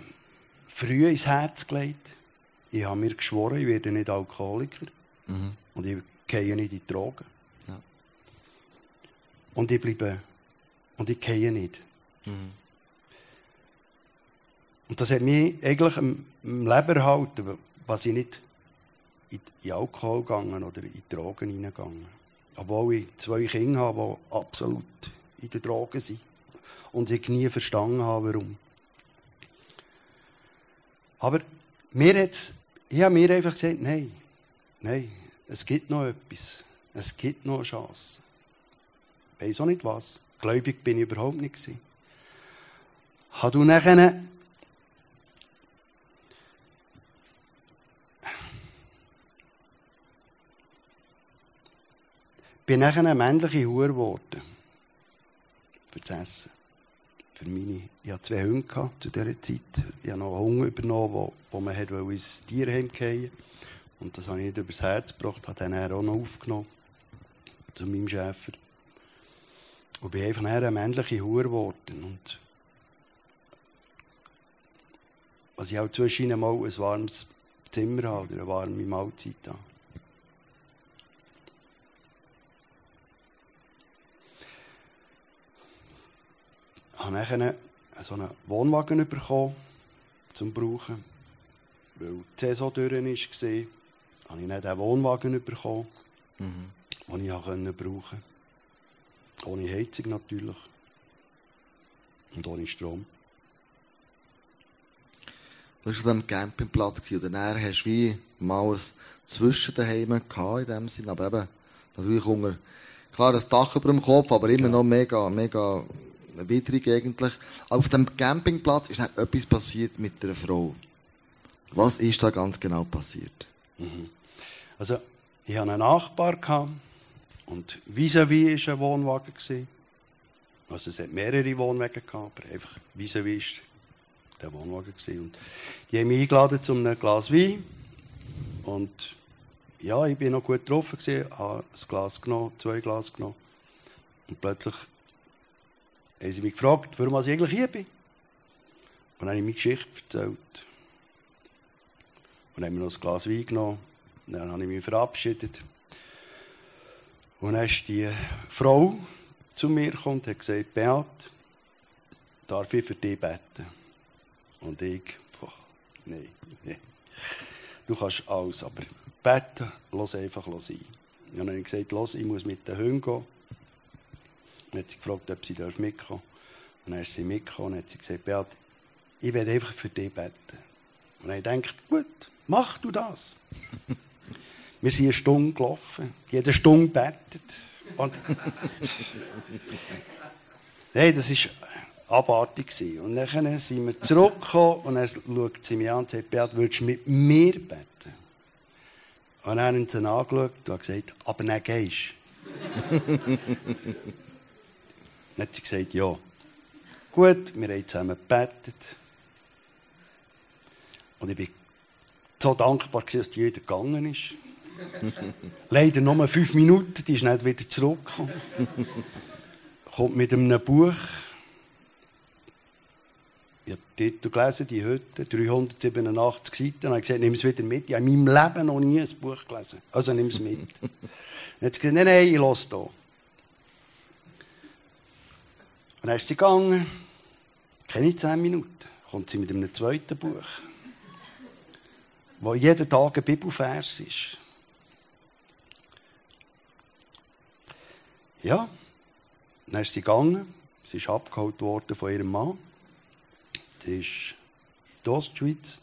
früh ins Herz gelegt. Ich habe mir geschworen, ich werde nicht Alkoholiker. Und ich gehe nicht in die Drogen. Ja. Und ich bleibe, und ich gehe nicht. Und das hat mich eigentlich im, im Leben erhalten, was ich nicht in, in Alkohol gegangen oder in Drogen hineingegangen. Obwohl ich zwei Kinder habe, die absolut in den Drogen sind. Und ich nie verstanden habe, warum. Aber mir hat's, ich habe mir einfach gesagt, nein, nein, es gibt noch etwas. Es gibt noch eine Chance. Ich weiss auch nicht was. Gläubig bin ich überhaupt nicht. Habe du nachher bin nachher eine männliche Hure geworden. Für das Essen. Für meine, ich hatte zwei Hunde gehabt zu dieser Zeit. Ich habe noch einen Hunger übernommen, wo, wo man hat ins Tierheim fallen Und das habe ich nicht übers Herz gebracht, habe dann auch noch aufgenommen. Zu meinem Schäfer. Und bin einfach nachher eine männliche Hure geworden. Und was ich auch zwischen mal ein warmes Zimmer habe oder eine warme Mahlzeit habe. Habe nachher so einen Wohnwagen bekommen, zum Brauchen. Weil die Saison durch war, habe ich dann diesen Wohnwagen bekommen, den ich brauchen konnte. Ohne Heizung natürlich. Und ohne Strom. Du warst auf diesem Campingplatz und dann hast du wie mal ein Zwischen daheim gehabt, in dem Sinn, aber eben, natürlich unter, klar, ein Dach über dem Kopf, aber immer noch mega, mega widrig eigentlich. Aber auf dem Campingplatz ist dann etwas passiert mit einer Frau. Was ist da ganz genau passiert? Also, ich hatte einen Nachbar gehabt, und vis-à-vis war ein Wohnwagen. Also, es hat mehrere Wohnwagen gehabt, aber einfach vis-à-vis war der Wohnwagen. Und die haben mich eingeladen zu einem Glas Wein. Und ja, ich bin noch gut getroffen, habe ein Glas genommen, zwei Glas genommen. Und plötzlich haben sie mich gefragt, warum ich eigentlich hier bin. Und dann habe ich meine Geschichte erzählt. Und dann haben wir noch ein Glas Wein genommen. Und dann habe ich mich verabschiedet. Und dann ist die Frau zu mir gekommen und hat gesagt, Beat, darf ich für dich beten? Und ich, boah, nein, nein. Du kannst alles, aber beten, lass einfach sein. Und dann habe ich gesagt, los, ich muss mit den Hunden gehen. Dann hat sie gefragt, ob sie mitkommen darf. Und dann ist sie mitgekommen und hat sie gesagt, Beat, ich werde einfach für dich beten. Und ich denkt, gut, mach du das. Wir sind eine Stunde gelaufen, jede Stunde betet. Und Nein, das war abartig. Und dann sind wir zurückgekommen und dann schaut sie mich an und sagt, Beat, würdest du mit mir beten? Und dann haben sie ihn angeschaut und gesagt, aber dann gehst. Dann hat sie gesagt, ja. Gut, wir haben zusammen gebetet. Und ich bin so dankbar, dass die wieder gegangen ist. Leider nur fünf Minuten, die ist nicht wieder zurückgekommen. Kommt mit einem Buch. Ich habe den Titel gelesen, die Hütte, 387 Seiten. Und ich gesagt, nimm es wieder mit. Ich habe in meinem Leben noch nie ein Buch gelesen. Also nimm es mit. Dann hat sie gesagt, nein, nein, ich lasse hier. Dann ist sie gegangen. Keine zehn Minuten. Kommt sie mit einem zweiten Buch. Wo jeden Tag ein Bibelvers ist. Ja. Dann ist sie gegangen. Sie ist abgeholt worden von ihrem Mann. Sie ist in die Ostschweiz.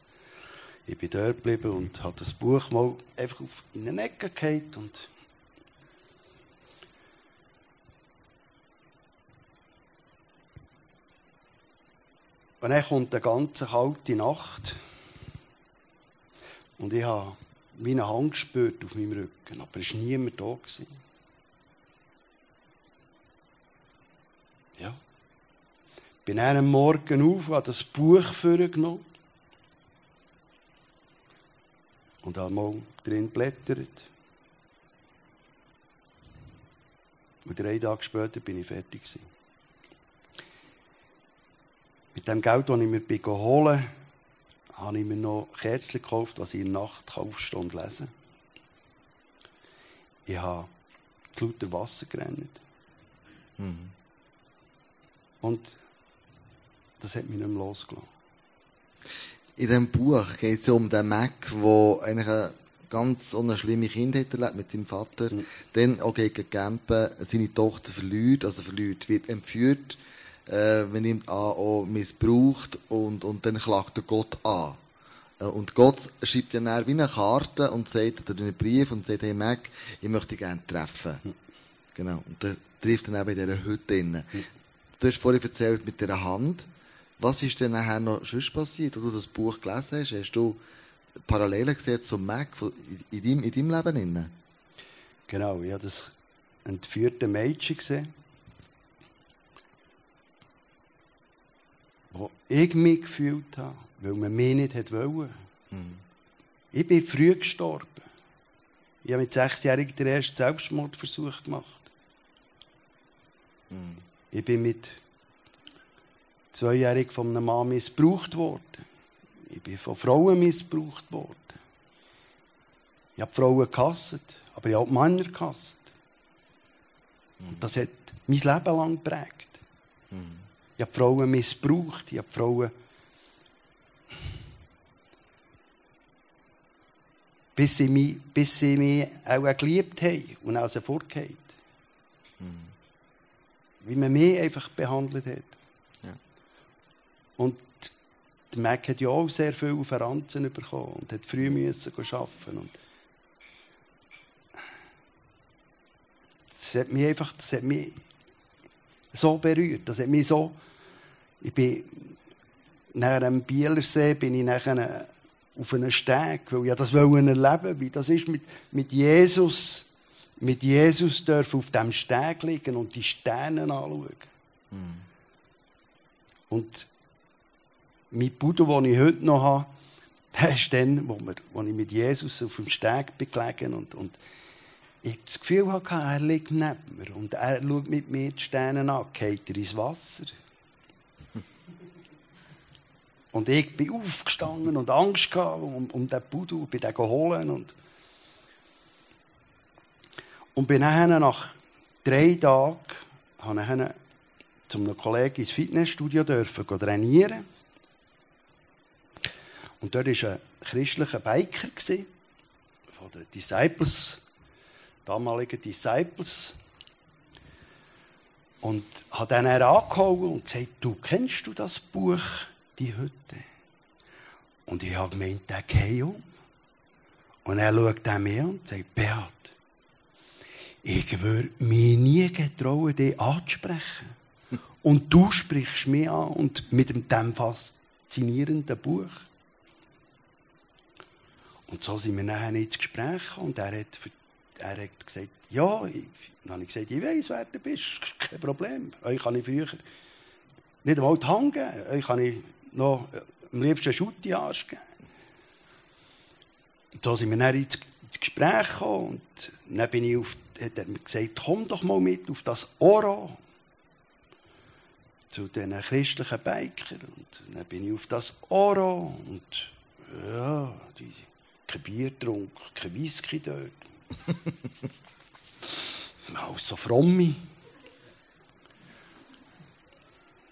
Ich bin dort geblieben und habe das Buch mal einfach in eine Ecke gehalten und Und dann kommt eine ganz kalte Nacht. Und ich habe wie eine Hand gespürt auf meinem Rücken. Aber es war niemand da. Gewesen. Ja. Bin dann am Morgen auf, habe das Buch vorgenommen. Und habe mal drin blättert. Und drei Tage später bin ich fertig gewesen. Mit dem Geld, das ich mir geholt habe, habe ich mir noch Kerzen gekauft, was ich in der Nacht aufstehen und lesen kann. Ich habe zu lauter Wasser gerannt. Mhm. Und das hat mich nicht mehr losgelassen. In diesem Buch geht es ja um den Mac, der eigentlich eine ganz eine schlimme Kindheit erlebt mit seinem Vater. Mhm. Dann auch gegen Campen seine Tochter verliert, also verliert, wird entführt, äh, man nimmt an, auch missbraucht und, und dann klagt er Gott an. Äh, Und Gott schreibt dann wie eine Karte und sagt, oder einen Brief und sagt, hey Mac, ich möchte dich gerne treffen. Genau. Und der trifft dann eben in dieser Hütte drin. Du hast vorhin erzählt mit dieser Hand. Was ist denn nachher noch sonst passiert, als du das Buch gelesen hast? Hast du Parallelen gesehen zum Mac in, in, deinem, in deinem Leben? Drin? Genau, ich habe das entführte Mädchen gesehen, wo ich mich gefühlt habe, weil man mich nicht hat wollen. Ich bin früh gestorben. Ich habe mit sechsjährigen den ersten Selbstmordversuch gemacht. Ich bin mit zweijährig von einem Mann missbraucht worden. Ich bin von Frauen missbraucht worden. Ich habe Frauen gehasst, aber ich habe auch Männer gehasst. Und das hat mein Leben lang geprägt. Ich habe Frauen missbraucht, ich habe Frauen... Bis sie mich, bis sie mich auch geliebt haben und auch sofort geht. Wie man mich einfach behandelt hat. Ja. Und der Mac hat ja auch sehr viel Verranzen bekommen und hat früh müssen arbeiten. Und das hat mich einfach, das hat mich so berührt. Das hat mich so, ich bin, nach dem Bielersee bin ich nachher auf einen Steg, weil ich das wollte erleben, wie das ist mit, mit Jesus, mit Jesus dürfen auf dem Steg liegen und die Sterne anschauen. Und mein Bruder, den ich heute noch habe, der ist dann, wo, wir, wo ich mit Jesus auf dem Steg bin gelegen und, und ich das Gefühl hatte, er liegt neben mir und er schaut mit mir die Sterne an, geht er ins Wasser. Und ich bin aufgestanden und Angst gehabt um, um den Budu, bin den holen und und bin dann nach drei Tagen habe ich zu einem Kollegen ins Fitnessstudio dürfen trainieren. Und dort war ein christlicher Biker von den Disciples, damaligen Disciples. Und hat dann angehauen und gesagt, du kennst du das Buch, die Hütte? Und ich habe gemeint, der geht um. Und er schaut dann mir und sagt, Beat, ich würde mich nie getrauen, dich anzusprechen. Und du sprichst mich an und mit dem faszinierenden Buch. Und so sind wir nachher ins Gespräch und er hat, er hat gesagt, ja, ich, dann habe ich gesagt, ich weiss, wer du bist, kein Problem. Euch kann ich früher nicht einmal die Hand geben, euch kann ich noch am liebsten Schutt in den Arsch geben. Und so sind wir dann ins, Gespräch gekommen und dann bin ich auf, hat er mir gesagt, komm doch mal mit auf das Oro zu diesen christlichen Bikern. Und dann bin ich auf das Oro und ja, die, kein Bier getrunken, kein Whisky dort. Auch so fromme.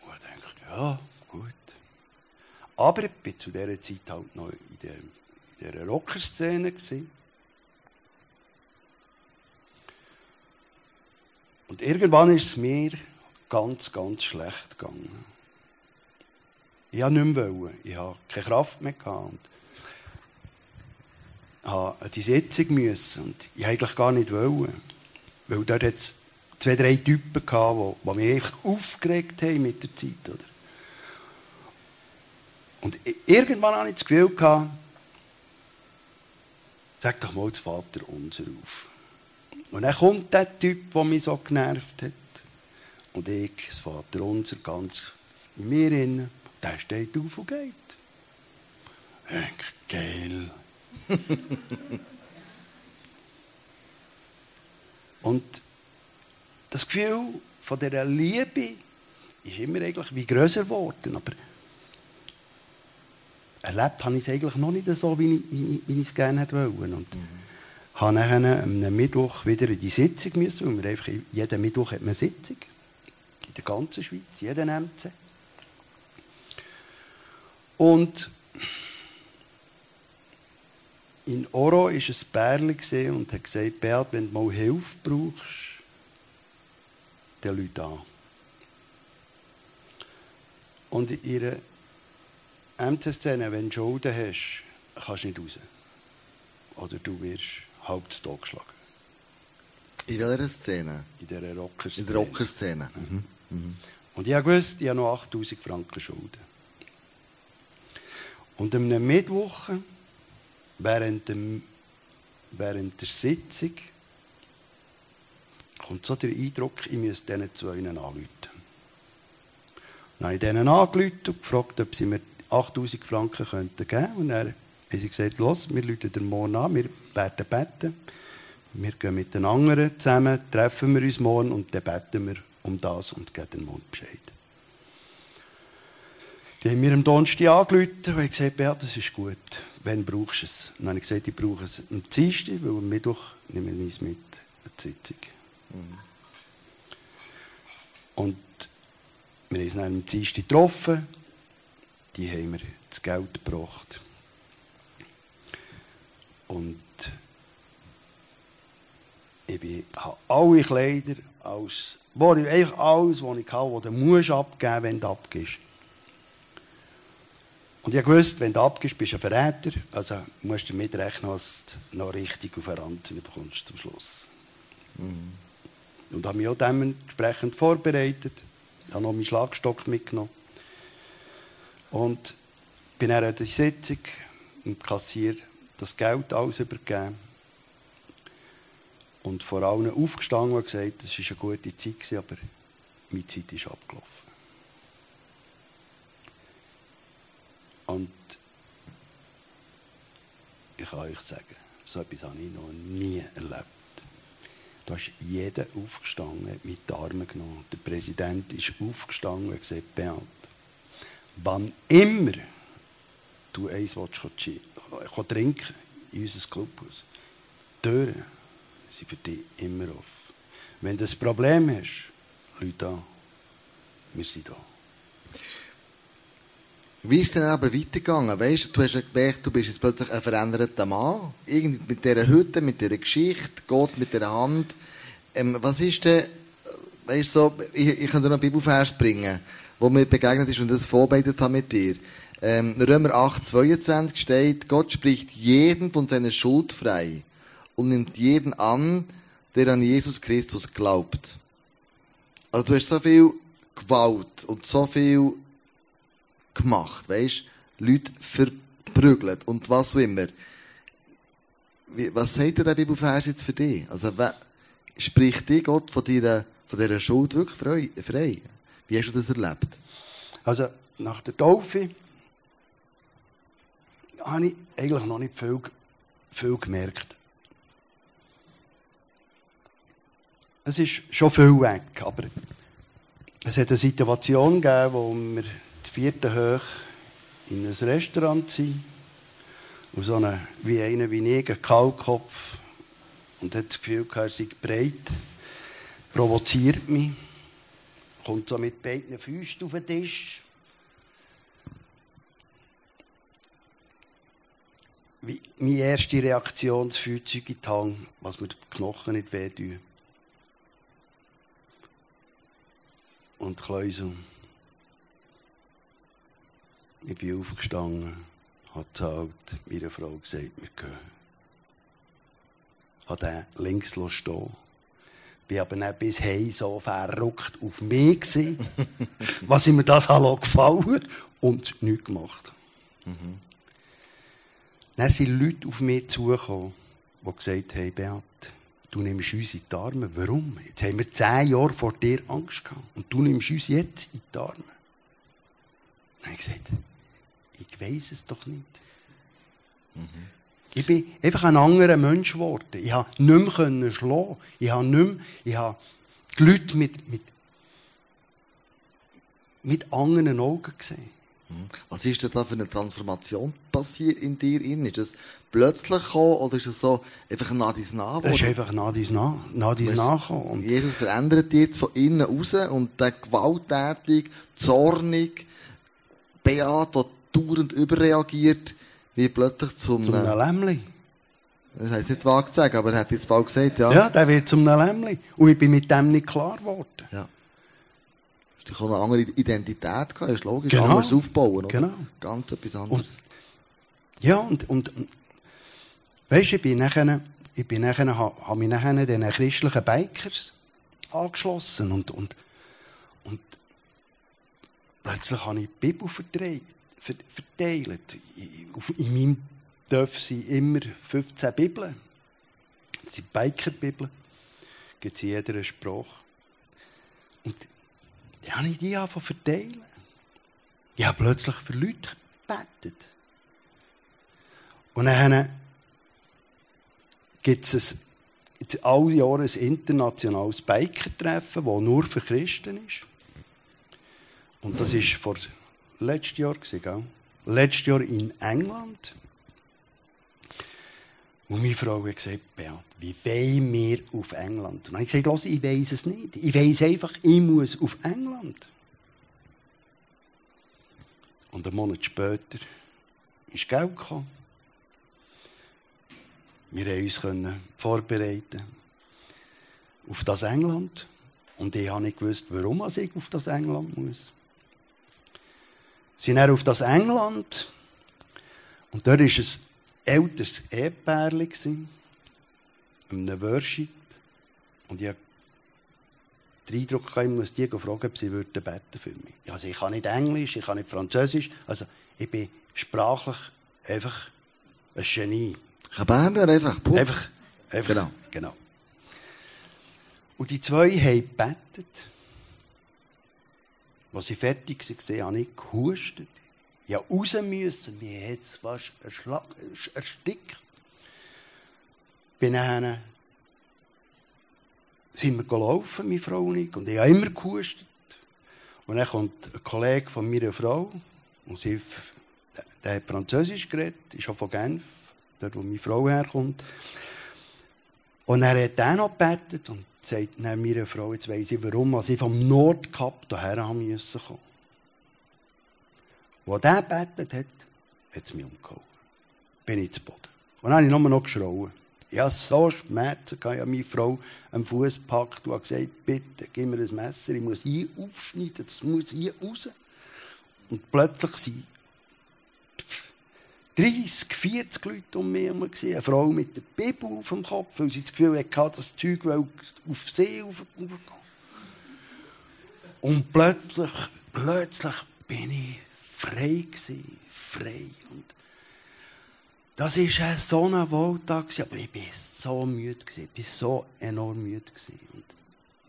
Und ich dachte, ja, gut. Aber ich war zu dieser Zeit halt noch in der, in dieser Rockerszene. Und irgendwann ist es mir ganz, ganz schlecht gegangen. Ich wollte nicht mehr. Ich hatte keine Kraft mehr. Gehabt. An die Sitzung müssen. Und ich eigentlich gar nicht wollen. Weil dort jetzt zwei, drei Typen gehabt, die, die mich einfach aufgeregt haben mit der Zeit. Oder? Und irgendwann hatte ich das Gefühl, gehabt, sag doch mal das Vater unser auf. Und dann kommt der Typ, der mich so genervt hat. Und ich, das Vater unser, ganz in mir drin, der steht auf und geht. Ich, geil. und das Gefühl von dieser Liebe ist immer eigentlich wie grösser geworden. Aber erlebt habe ich es eigentlich noch nicht so, wie ich, wie, wie ich es gerne hätte wollen. Und mhm. habe dann am Mittwoch wieder in die Sitzung müssen, weil wir einfach jeden Mittwoch hat man eine Sitzung. In der ganzen Schweiz, jeden MC. Und in Oro war ein Bärli und hat gesagt, Beat, wenn du mal Hilfe brauchst, dann Leute an. Und in ihrer MC-Szene, wenn du Schulden hast, kannst du nicht raus. Oder du wirst halb zu Tod geschlagen. In welcher Szene? In dieser Rocker-Szene. In der Rocker-Szene. Mhm. Mhm. Und ich wusste, ich habe noch 8000 Franken Schulden. Und am Mittwoch, während, dem, während der Sitzung, kommt so der Eindruck, ich müsste diesen zwei anrufen. Dann habe ich denen angerufen und gefragt, ob sie mir 8000 Franken geben könnten. Und haben sie gesagt, los, wir rufen den morgen an, wir werden beten. Wir gehen mit den anderen zusammen, treffen wir uns morgen und dann beten wir um das und geben den Mond Bescheid. Die haben mir am Donnerstag angerufen und gesagt, ja, das ist gut. Wann brauchst du es? dann habe ich gesagt, ich brauche es am Dienstag, weil am Mittwoch nehmen wir es mit die Sitzung. Mhm. Und wir haben uns dann am Dienstag getroffen. Die haben mir das Geld gebracht. Und ich habe alle Kleider, alles, wo ich, eigentlich alles, was ich hatte, was du musst abgeben, wenn du abgibst. Und ich wusste, wenn du abgibst, bist du ein Verräter. Also musst du mitrechnen, dass du noch richtig auf Ranzen bekommst zum Schluss. Mhm. Und habe mich auch dementsprechend vorbereitet. Ich habe noch meinen Schlagstock mitgenommen. Und bin dann an der Sitzung und Kassier das Geld alles übergeben. Und vor allen aufgestanden und gesagt, es war eine gute Zeit, aber meine Zeit ist abgelaufen. Und ich kann euch sagen, so etwas habe ich noch nie erlebt. Da ist jeder aufgestanden, mit den Armen genommen. Der Präsident ist aufgestanden und gesagt, Beat, wann immer du eins willst, kannst, trinken in unserem Clubhaus, die Türen sind für dich immer offen. Wenn du ein Problem hast, Leute wir sind da. Wie ist denn aber weitergegangen? Weißt du, du hast gemerkt, du bist jetzt plötzlich ein veränderter Mann. Irgendwie mit dieser Hütte, mit dieser Geschichte, Gott mit der Hand. Ähm, was ist denn, weißt du, so, ich, ich dir noch einen Bibelvers bringen, wo mir begegnet ist und das vorbereitet habe mit dir. Ähm, Römer 8, 22 steht, Gott spricht jeden von seiner Schuld frei und nimmt jeden an, der an Jesus Christus glaubt. Also du hast so viel Gewalt und so viel gemacht, weißt? Leute verprügelt und was auch immer. Wie, was sagt der Bibelvers jetzt für dich? Also, spricht dich Gott von dieser, von dieser Schuld wirklich frei, frei? Wie hast du das erlebt? Also, nach der Taufe habe ich eigentlich noch nicht viel, viel gemerkt. Es ist schon viel weg, aber es hat eine Situation gegeben, wo wir vierten Hoch in ein Restaurant sein. Und so eine, wie einer wie ich, ein Kaulkopf. Und hat das Gefühl, er sei breit. Provoziert mich. Kommt so mit beiden Füßen auf den Tisch. Wie, meine erste Reaktion, das Feuerzeug in die Hand, was mir die Knochen nicht wehtun. Und Kläusel. Ich bin aufgestanden, habe gezahlt, meiner Frau gesagt, wir gehen. habe den links stehen bin aber nicht bis heim so verrückt auf mich gewesen, was ich mir das habe gefallen und nichts gemacht. Mhm. Dann sind Leute auf mich zugekommen, die gesagt haben, Beat, du nimmst uns in die Arme. Warum? Jetzt haben wir zehn Jahre vor dir Angst gehabt. Und du nimmst uns jetzt in die Arme. Dann habe ich gesagt, ich weiß es doch nicht. Mhm. Ich bin einfach ein anderer Mensch geworden. Ich konnte nicht mehr schlagen. Ich habe nicht mehr, ich habe die Leute mit, mit, mit anderen Augen gesehen. Mhm. Was ist denn da für eine Transformation passiert in dir? Ist das plötzlich gekommen oder ist das so einfach nach dies nach? Das ist einfach dies nach, nach dies nach Jesus verändert dich jetzt von innen raus und der gewalttätig, zornig, Beat, der dauernd überreagiert, wie plötzlich zum... Zum einem Lämmli. Das heisst nicht wahr zu sagen, aber er hat jetzt bald gesagt, ja. Ja, der wird zum Lämmli. Und ich bin mit dem nicht klar geworden. Ja. Hast du eine andere Identität gehabt, das ist logisch. Genau. Anders aufbauen, oder? Genau. Ganz etwas anderes. Und, ja, und, und, weisst du, ich bin nachher, ich bin nachher, habe mich nachher den christlichen Bikers angeschlossen und, und, und plötzlich habe ich die Bibel verteilt. Verteilt. In meinem Dörf sind immer 15 Bibeln. Das sind Biker-Bibeln. Gibt es in jeder Sprache. Und die habe ich die angefangen verteilen. Ich habe plötzlich für Leute gebetet. Und dann gibt es jetzt alle Jahre ein internationales Biker-Treffen, das nur für Christen ist. Und das war vor letztes Jahr, gell? Letztes Jahr in England. Und meine Frau hat gesagt, Beat, wie wollen wir auf England? Und ich gesagt, los, ich weiß es nicht. Ich weiß einfach, ich muss auf England. Und einen Monat später ist Geld gekommen. Wir konnten uns vorbereiten auf das England. Und ich habe nicht gewusst, warum ich auf das England muss. Sie sind dann auf das England. Und dort war ein älteres Ehepärchen, einem Worship. Und ich hatte den Eindruck, ich muss die fragen, ob sie beten für mich. Also ich kann nicht Englisch, ich kann nicht Französisch. Also ich bin sprachlich einfach ein Genie. Ein Berner einfach, Puh. Einfach, einfach. Genau. genau. Und die zwei haben gebetet. Als sie fertig waren, habe ich gehustet. Ja, raus müssen. Mir hat es fast erstickt. Bin dann sind wir gelaufen, meine Frau und ich, und ich habe immer gehustet. Und dann kommt ein Kollege von meiner Frau, und sie, der hat Französisch geredet, ist auch von Genf, dort wo meine Frau herkommt. Und er hat dann noch gebetet und sagt dann meiner Frau, jetzt weiss ich warum, als ich vom Nordkap hierher haben müssen kommen. Wo der gebetet hat, hat es mich umgehauen. Bin ich zu Boden. Und dann habe ich nur noch geschrauen. Ich hatte so Schmerzen, ich habe meine Frau am Fuß gepackt und gesagt, bitte, gib mir ein Messer, ich muss hier aufschneiden, das muss hier raus. Und plötzlich sind 30, 40 Leute um mich herum. Eine Frau mit der Bibel auf dem Kopf, weil sie das Gefühl hatte, das Zeug auf See aufgehen. Und plötzlich, plötzlich bin ich frei gewesen. Frei. Und das war so ein Wohltag, aber ich war so müde. Gewesen. Ich war so enorm müde. Gewesen. Und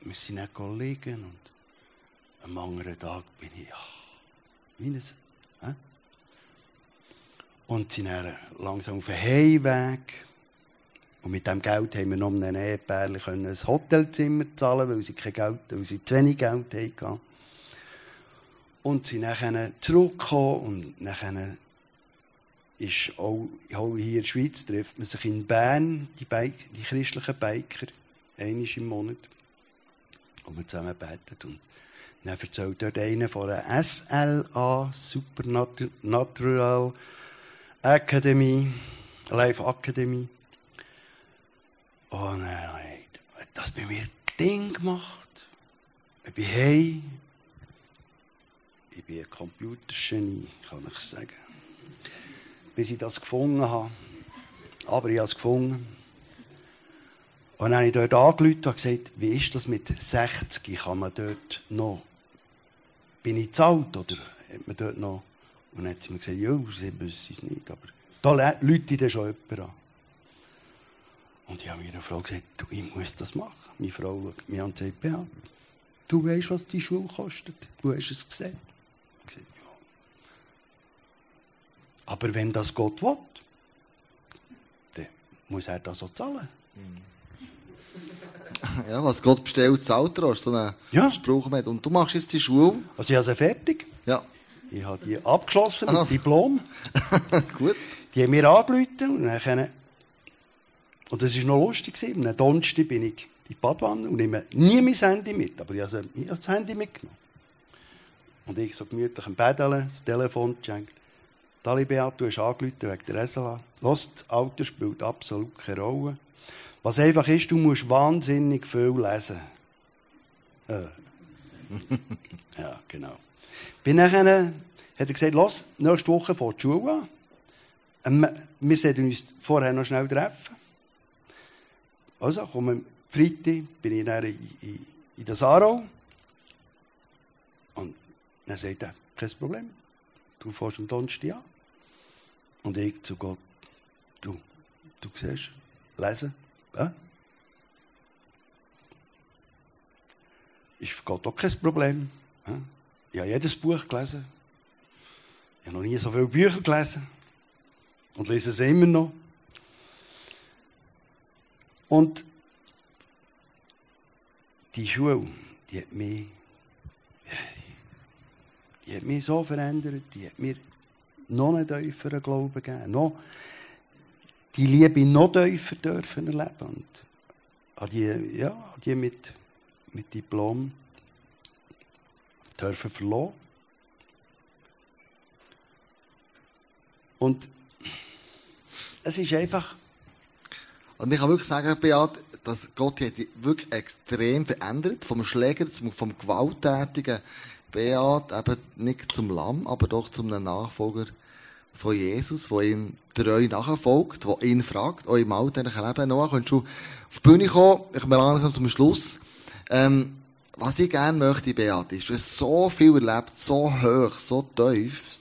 wir sind dann liegen und am anderen Tag bin ich, ach, wie ein und sind dann langsam auf den Heimweg. Und mit dem Geld haben wir noch einem Ehepärchen ein Hotelzimmer zahlen, weil sie kein Geld, weil sie zu wenig Geld hatten. Und sind dann zurückgekommen und dann ist auch, auch hier in der Schweiz trifft man sich in Bern, die, Bike, die christlichen Biker, einmal im Monat, und wir zusammen beten. Und dann erzählt dort einer von einer SLA, Supernatural Academy, Live Academy. Und dann habe ich das bei mir Ding gemacht. Ich bin hey. Ich bin ein Computergenie, kann ich sagen. Bis ich das gefunden habe. Aber ich habe es gefunden. Und dann habe ich dort angerufen und gesagt, wie ist das mit 60? Kann man dort noch, bin ich zu alt oder hat man dort noch, und dann hat sie mir gesagt, ja, sie wissen es nicht, aber da Leute dann schon jemand an. Und ich habe meiner Frau gesagt, du, ich muss das machen. Meine Frau schaut mich an und sagt, ja, du weißt, was die Schule kostet. Du hast es gesehen. Ich gesagt, ja. Aber wenn das Gott will, dann muss er das auch zahlen. Ja, was Gott bestellt, zahlt er. So einen Ja. Spruch mit. Und du machst jetzt die Schule. Also ich habe sie fertig. Ja. Ich habe die abgeschlossen mit Ah. Diplom. Gut. Die haben mir angerufen und dann und das war noch lustig. gewesen. Am Donnerstag bin ich in die Badwanne und nehme nie mein Handy mit. Aber ich habe das Handy mitgenommen. Und ich so gemütlich am Paddeln, das Telefon geschenkt. Dali Beat, du hast angerufen wegen der SLA. Los, das Alter spielt absolut keine Rolle. Was einfach ist, du musst wahnsinnig viel lesen. Äh. ja, genau. Bin nachher, hat er gesagt, los, nächste Woche fährt die Schule an. Ähm, Wir sollten uns vorher noch schnell treffen. Also, kommen Freitag, bin ich dann in, in, in der Sarau. Und dann sagt er, kein Problem. Du fährst am Donnerstag an. Und ich zu Gott, du, du siehst, lesen, ja? Ist für Gott auch kein Problem. Ja? Ich habe jedes Buch gelesen. Ich habe noch nie so viele Bücher gelesen. Und lese sie immer noch. Und die Schule, die hat mich, die hat mich so verändert, die hat mir noch einen tieferen Glauben gegeben, noch die Liebe noch tiefer dürfen erleben. Und die, ja, die mit, mit Diplom dürfen verloren. Und es ist einfach, Und ich kann wirklich sagen, Beat, dass Gott hat wirklich extrem verändert. Vom Schläger zum, vom gewalttätigen Beat, eben nicht zum Lamm, aber doch zum Nachfolger von Jesus, der ihm treu nachfolgt, der ihn fragt, auch im alltäglichen Leben. Noah, könntest du auf die Bühne kommen? Ich komme langsam zum Schluss. Ähm, was ich gerne möchte, Beat, ist, du hast so viel erlebt, so hoch, so tief.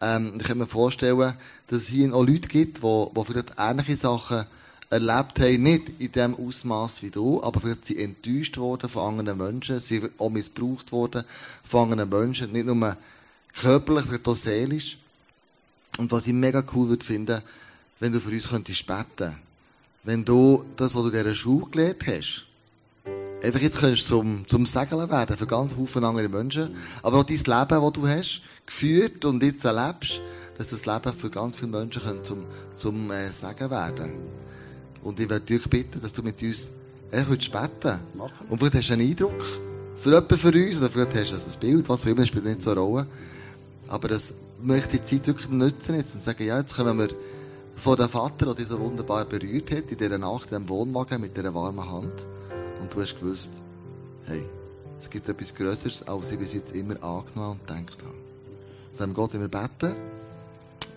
Ähm, ich kann mir vorstellen, dass es hier auch Leute gibt, die, die vielleicht ähnliche Sachen erlebt haben, nicht in dem Ausmaß wie du, aber vielleicht sind enttäuscht worden von anderen Menschen, sie auch missbraucht worden von anderen Menschen, nicht nur körperlich, vielleicht auch seelisch. Und was ich mega cool würde finden, wenn du für uns könntest beten. Wenn du das, was du in dieser Schule gelernt hast, einfach jetzt könntest zum, zum Segeln werden für ganz viele andere Menschen. Aber auch dein Leben, das du hast, geführt und jetzt erlebst, dass das Leben für ganz viele Menschen kann zum, zum äh, Segen werden Und ich würde dich bitten, dass du mit uns einfach würdest beten Machen. Und vielleicht hast du einen Eindruck für jemanden für uns, oder vielleicht hast du ein Bild, was auch immer, spielt nicht so eine Rolle. Aber das möchte die Zeit wirklich nutzen jetzt und sagen, ja, jetzt kommen wir von dem Vater, der dich so wunderbar berührt hat, in dieser Nacht, in diesem Wohnwagen, mit dieser warmen Hand. Und du hast gewusst, hey, es gibt etwas Größeres, als ich bis jetzt immer angenommen und gedacht habe. Dann Gott immer beten.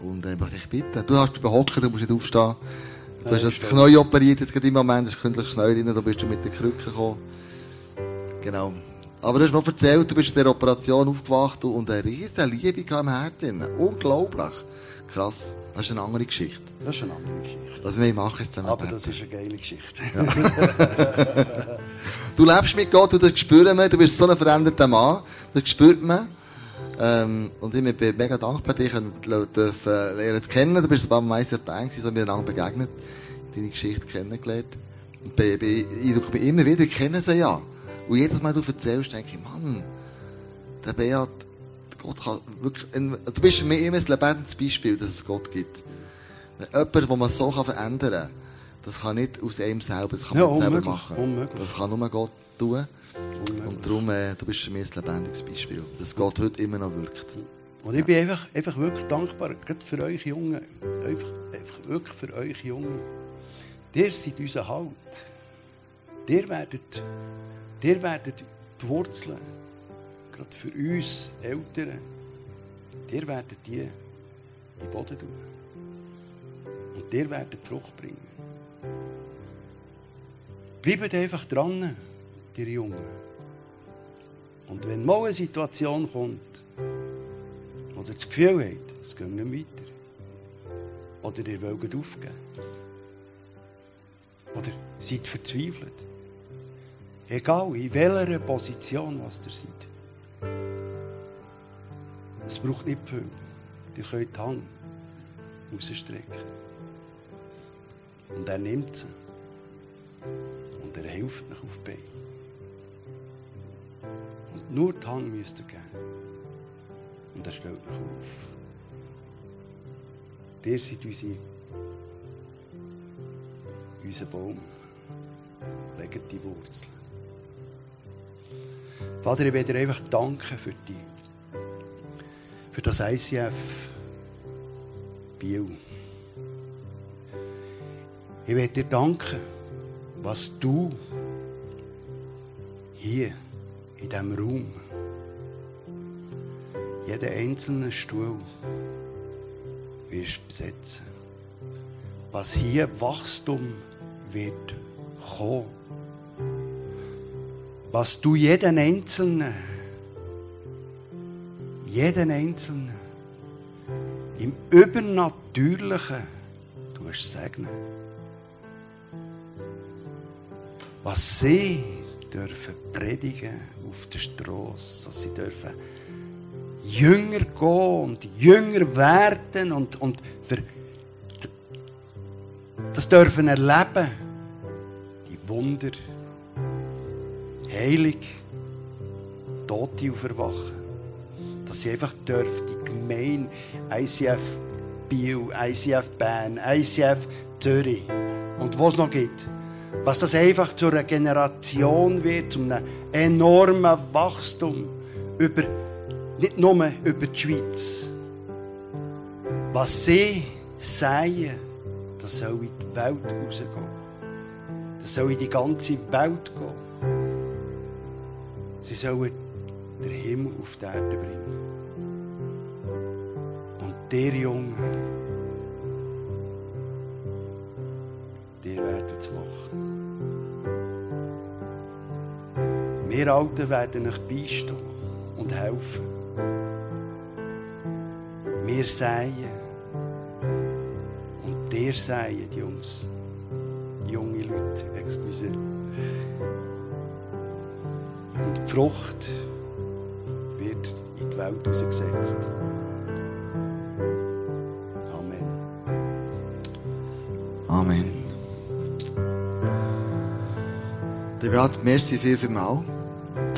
Und äh, möchte ich bitten. Du hast behocken, du musst nicht aufstehen. Du hast das Knie operiert, jetzt gerade im Moment, das ist kündlich schnell drin, da bist du mit den Krücken gekommen. Genau. Aber du hast noch erzählt, du bist aus dieser Operation aufgewacht und eine riesige Liebe im Herzen. Unglaublich. Krass. Das ist eine andere Geschichte. das ist eine andere Geschichte. Was wir machen, zusammen Aber das ist eine geile Geschichte. Du lebst mit Gott, und das spüren wir, du bist so ein veränderter Mann, das spürt man. Ähm, und ich bin mega dankbar, dich dürfen lernen zu kennen. Du bist ein paar Mal meistens Bang, so miteinander begegnet, deine Geschichte kennengelernt. Und bei, bei, ich bin immer wieder, kennen sie ja. Und jedes Mal, du erzählst, denke ich, Mann, der Beat, Gott kann wirklich, du bist für mich immer ein lebendiges Beispiel, dass es Gott gibt. Jemand, den man so kann verändern kann, das kann nicht aus einem selber, das kann man Ja, nicht selber machen. unmöglich. Das kann nur Gott tun. Unmöglich. Und darum, äh, du bist für mich ein lebendiges Beispiel, dass Gott heute immer noch wirkt. Und ich bin einfach, einfach wirklich dankbar, gerade für euch Jungen. Einfach, einfach wirklich für euch Jungen. Ihr seid unser Halt. Ihr werdet, ihr werdet die Wurzeln, gerade für uns Eltern, ihr werdet die in den Boden tun. Und ihr werdet Frucht bringen. Bleibt einfach dran, ihr Jungen. Und wenn mal eine Situation kommt, wo ihr das Gefühl habt, es geht nicht weiter, oder ihr wollt aufgeben, oder seid verzweifelt, egal in welcher Position was ihr seid, braucht nicht viel. Ihr könnt die Hand rausstrecken. Und er nimmt sie. Und er hilft euch auf die Beine. Und nur die Hand müsst ihr geben. Und er stellt euch auf. Ihr seid unsere, unser Baum. Legt die Wurzeln. Vater, ich will dir einfach danken für für das ICF Biel. Ich will dir danken, was du hier in diesem Raum, jeden einzelnen Stuhl wirst besetzen. Was hier Wachstum wird kommen. Was du jeden Einzelnen, jeden Einzelnen im Übernatürlichen du segnen. Was sie dürfen predigen auf der Straße, dass sie dürfen Jünger gehen und Jünger werden und, und für das dürfen erleben. Die Wunder, Heilig, Tote auferwachen. Dass sie einfach dürfen, die Gemeinde ICF Biel, ICF Bern, ICF Zürich und was noch gibt, was das einfach zu einer Generation wird, zu einem enormen Wachstum über, nicht nur über die Schweiz. Was sie sagen, das soll in die Welt rausgehen. Das soll in die ganze Welt gehen. Sie sollen den Himmel auf die Erde bringen. Der Junge, der werdet es machen. Wir Alten werden euch beistehen und helfen. Wir säen und der säen, Jungs. Junge Leute, excuse. Und die Frucht wird in die Welt ausgesetzt. Amen. Der Beat, merci viel, viel mal.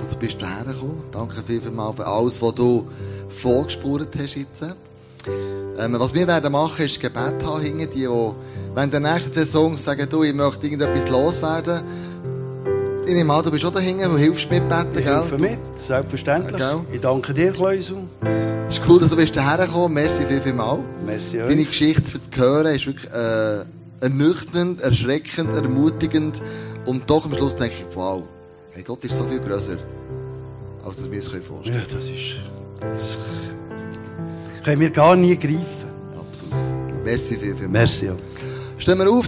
Du bist hierher gekommen. Danke viel, viel mal für alles, was du vorgespurt hast jetzt. Ähm, was wir werden machen, ist Gebet haben hinter die, die, wenn der nächsten zwei Songs sagen, du, ich möchte irgendetwas loswerden. Ich nehme an, du bist auch dahinter, du hilfst mitbeten, Ich gell? helfe mit, selbstverständlich. Gell? Ich danke dir, Kleusel. Es ist cool, dass du bist hierher gekommen. Merci viel, viel mal. Merci Deine euch. Geschichte zu hören ist wirklich äh, ernüchternd, erschreckend, ermutigend. Und doch am Schluss denke ich, wow, hey, Gott ist so viel grösser, als dass wir uns vorstellen Ja, das ist... Das können wir gar nie greifen. können. Absolut. Merci viel, viel. Merci. Stehen wir auf.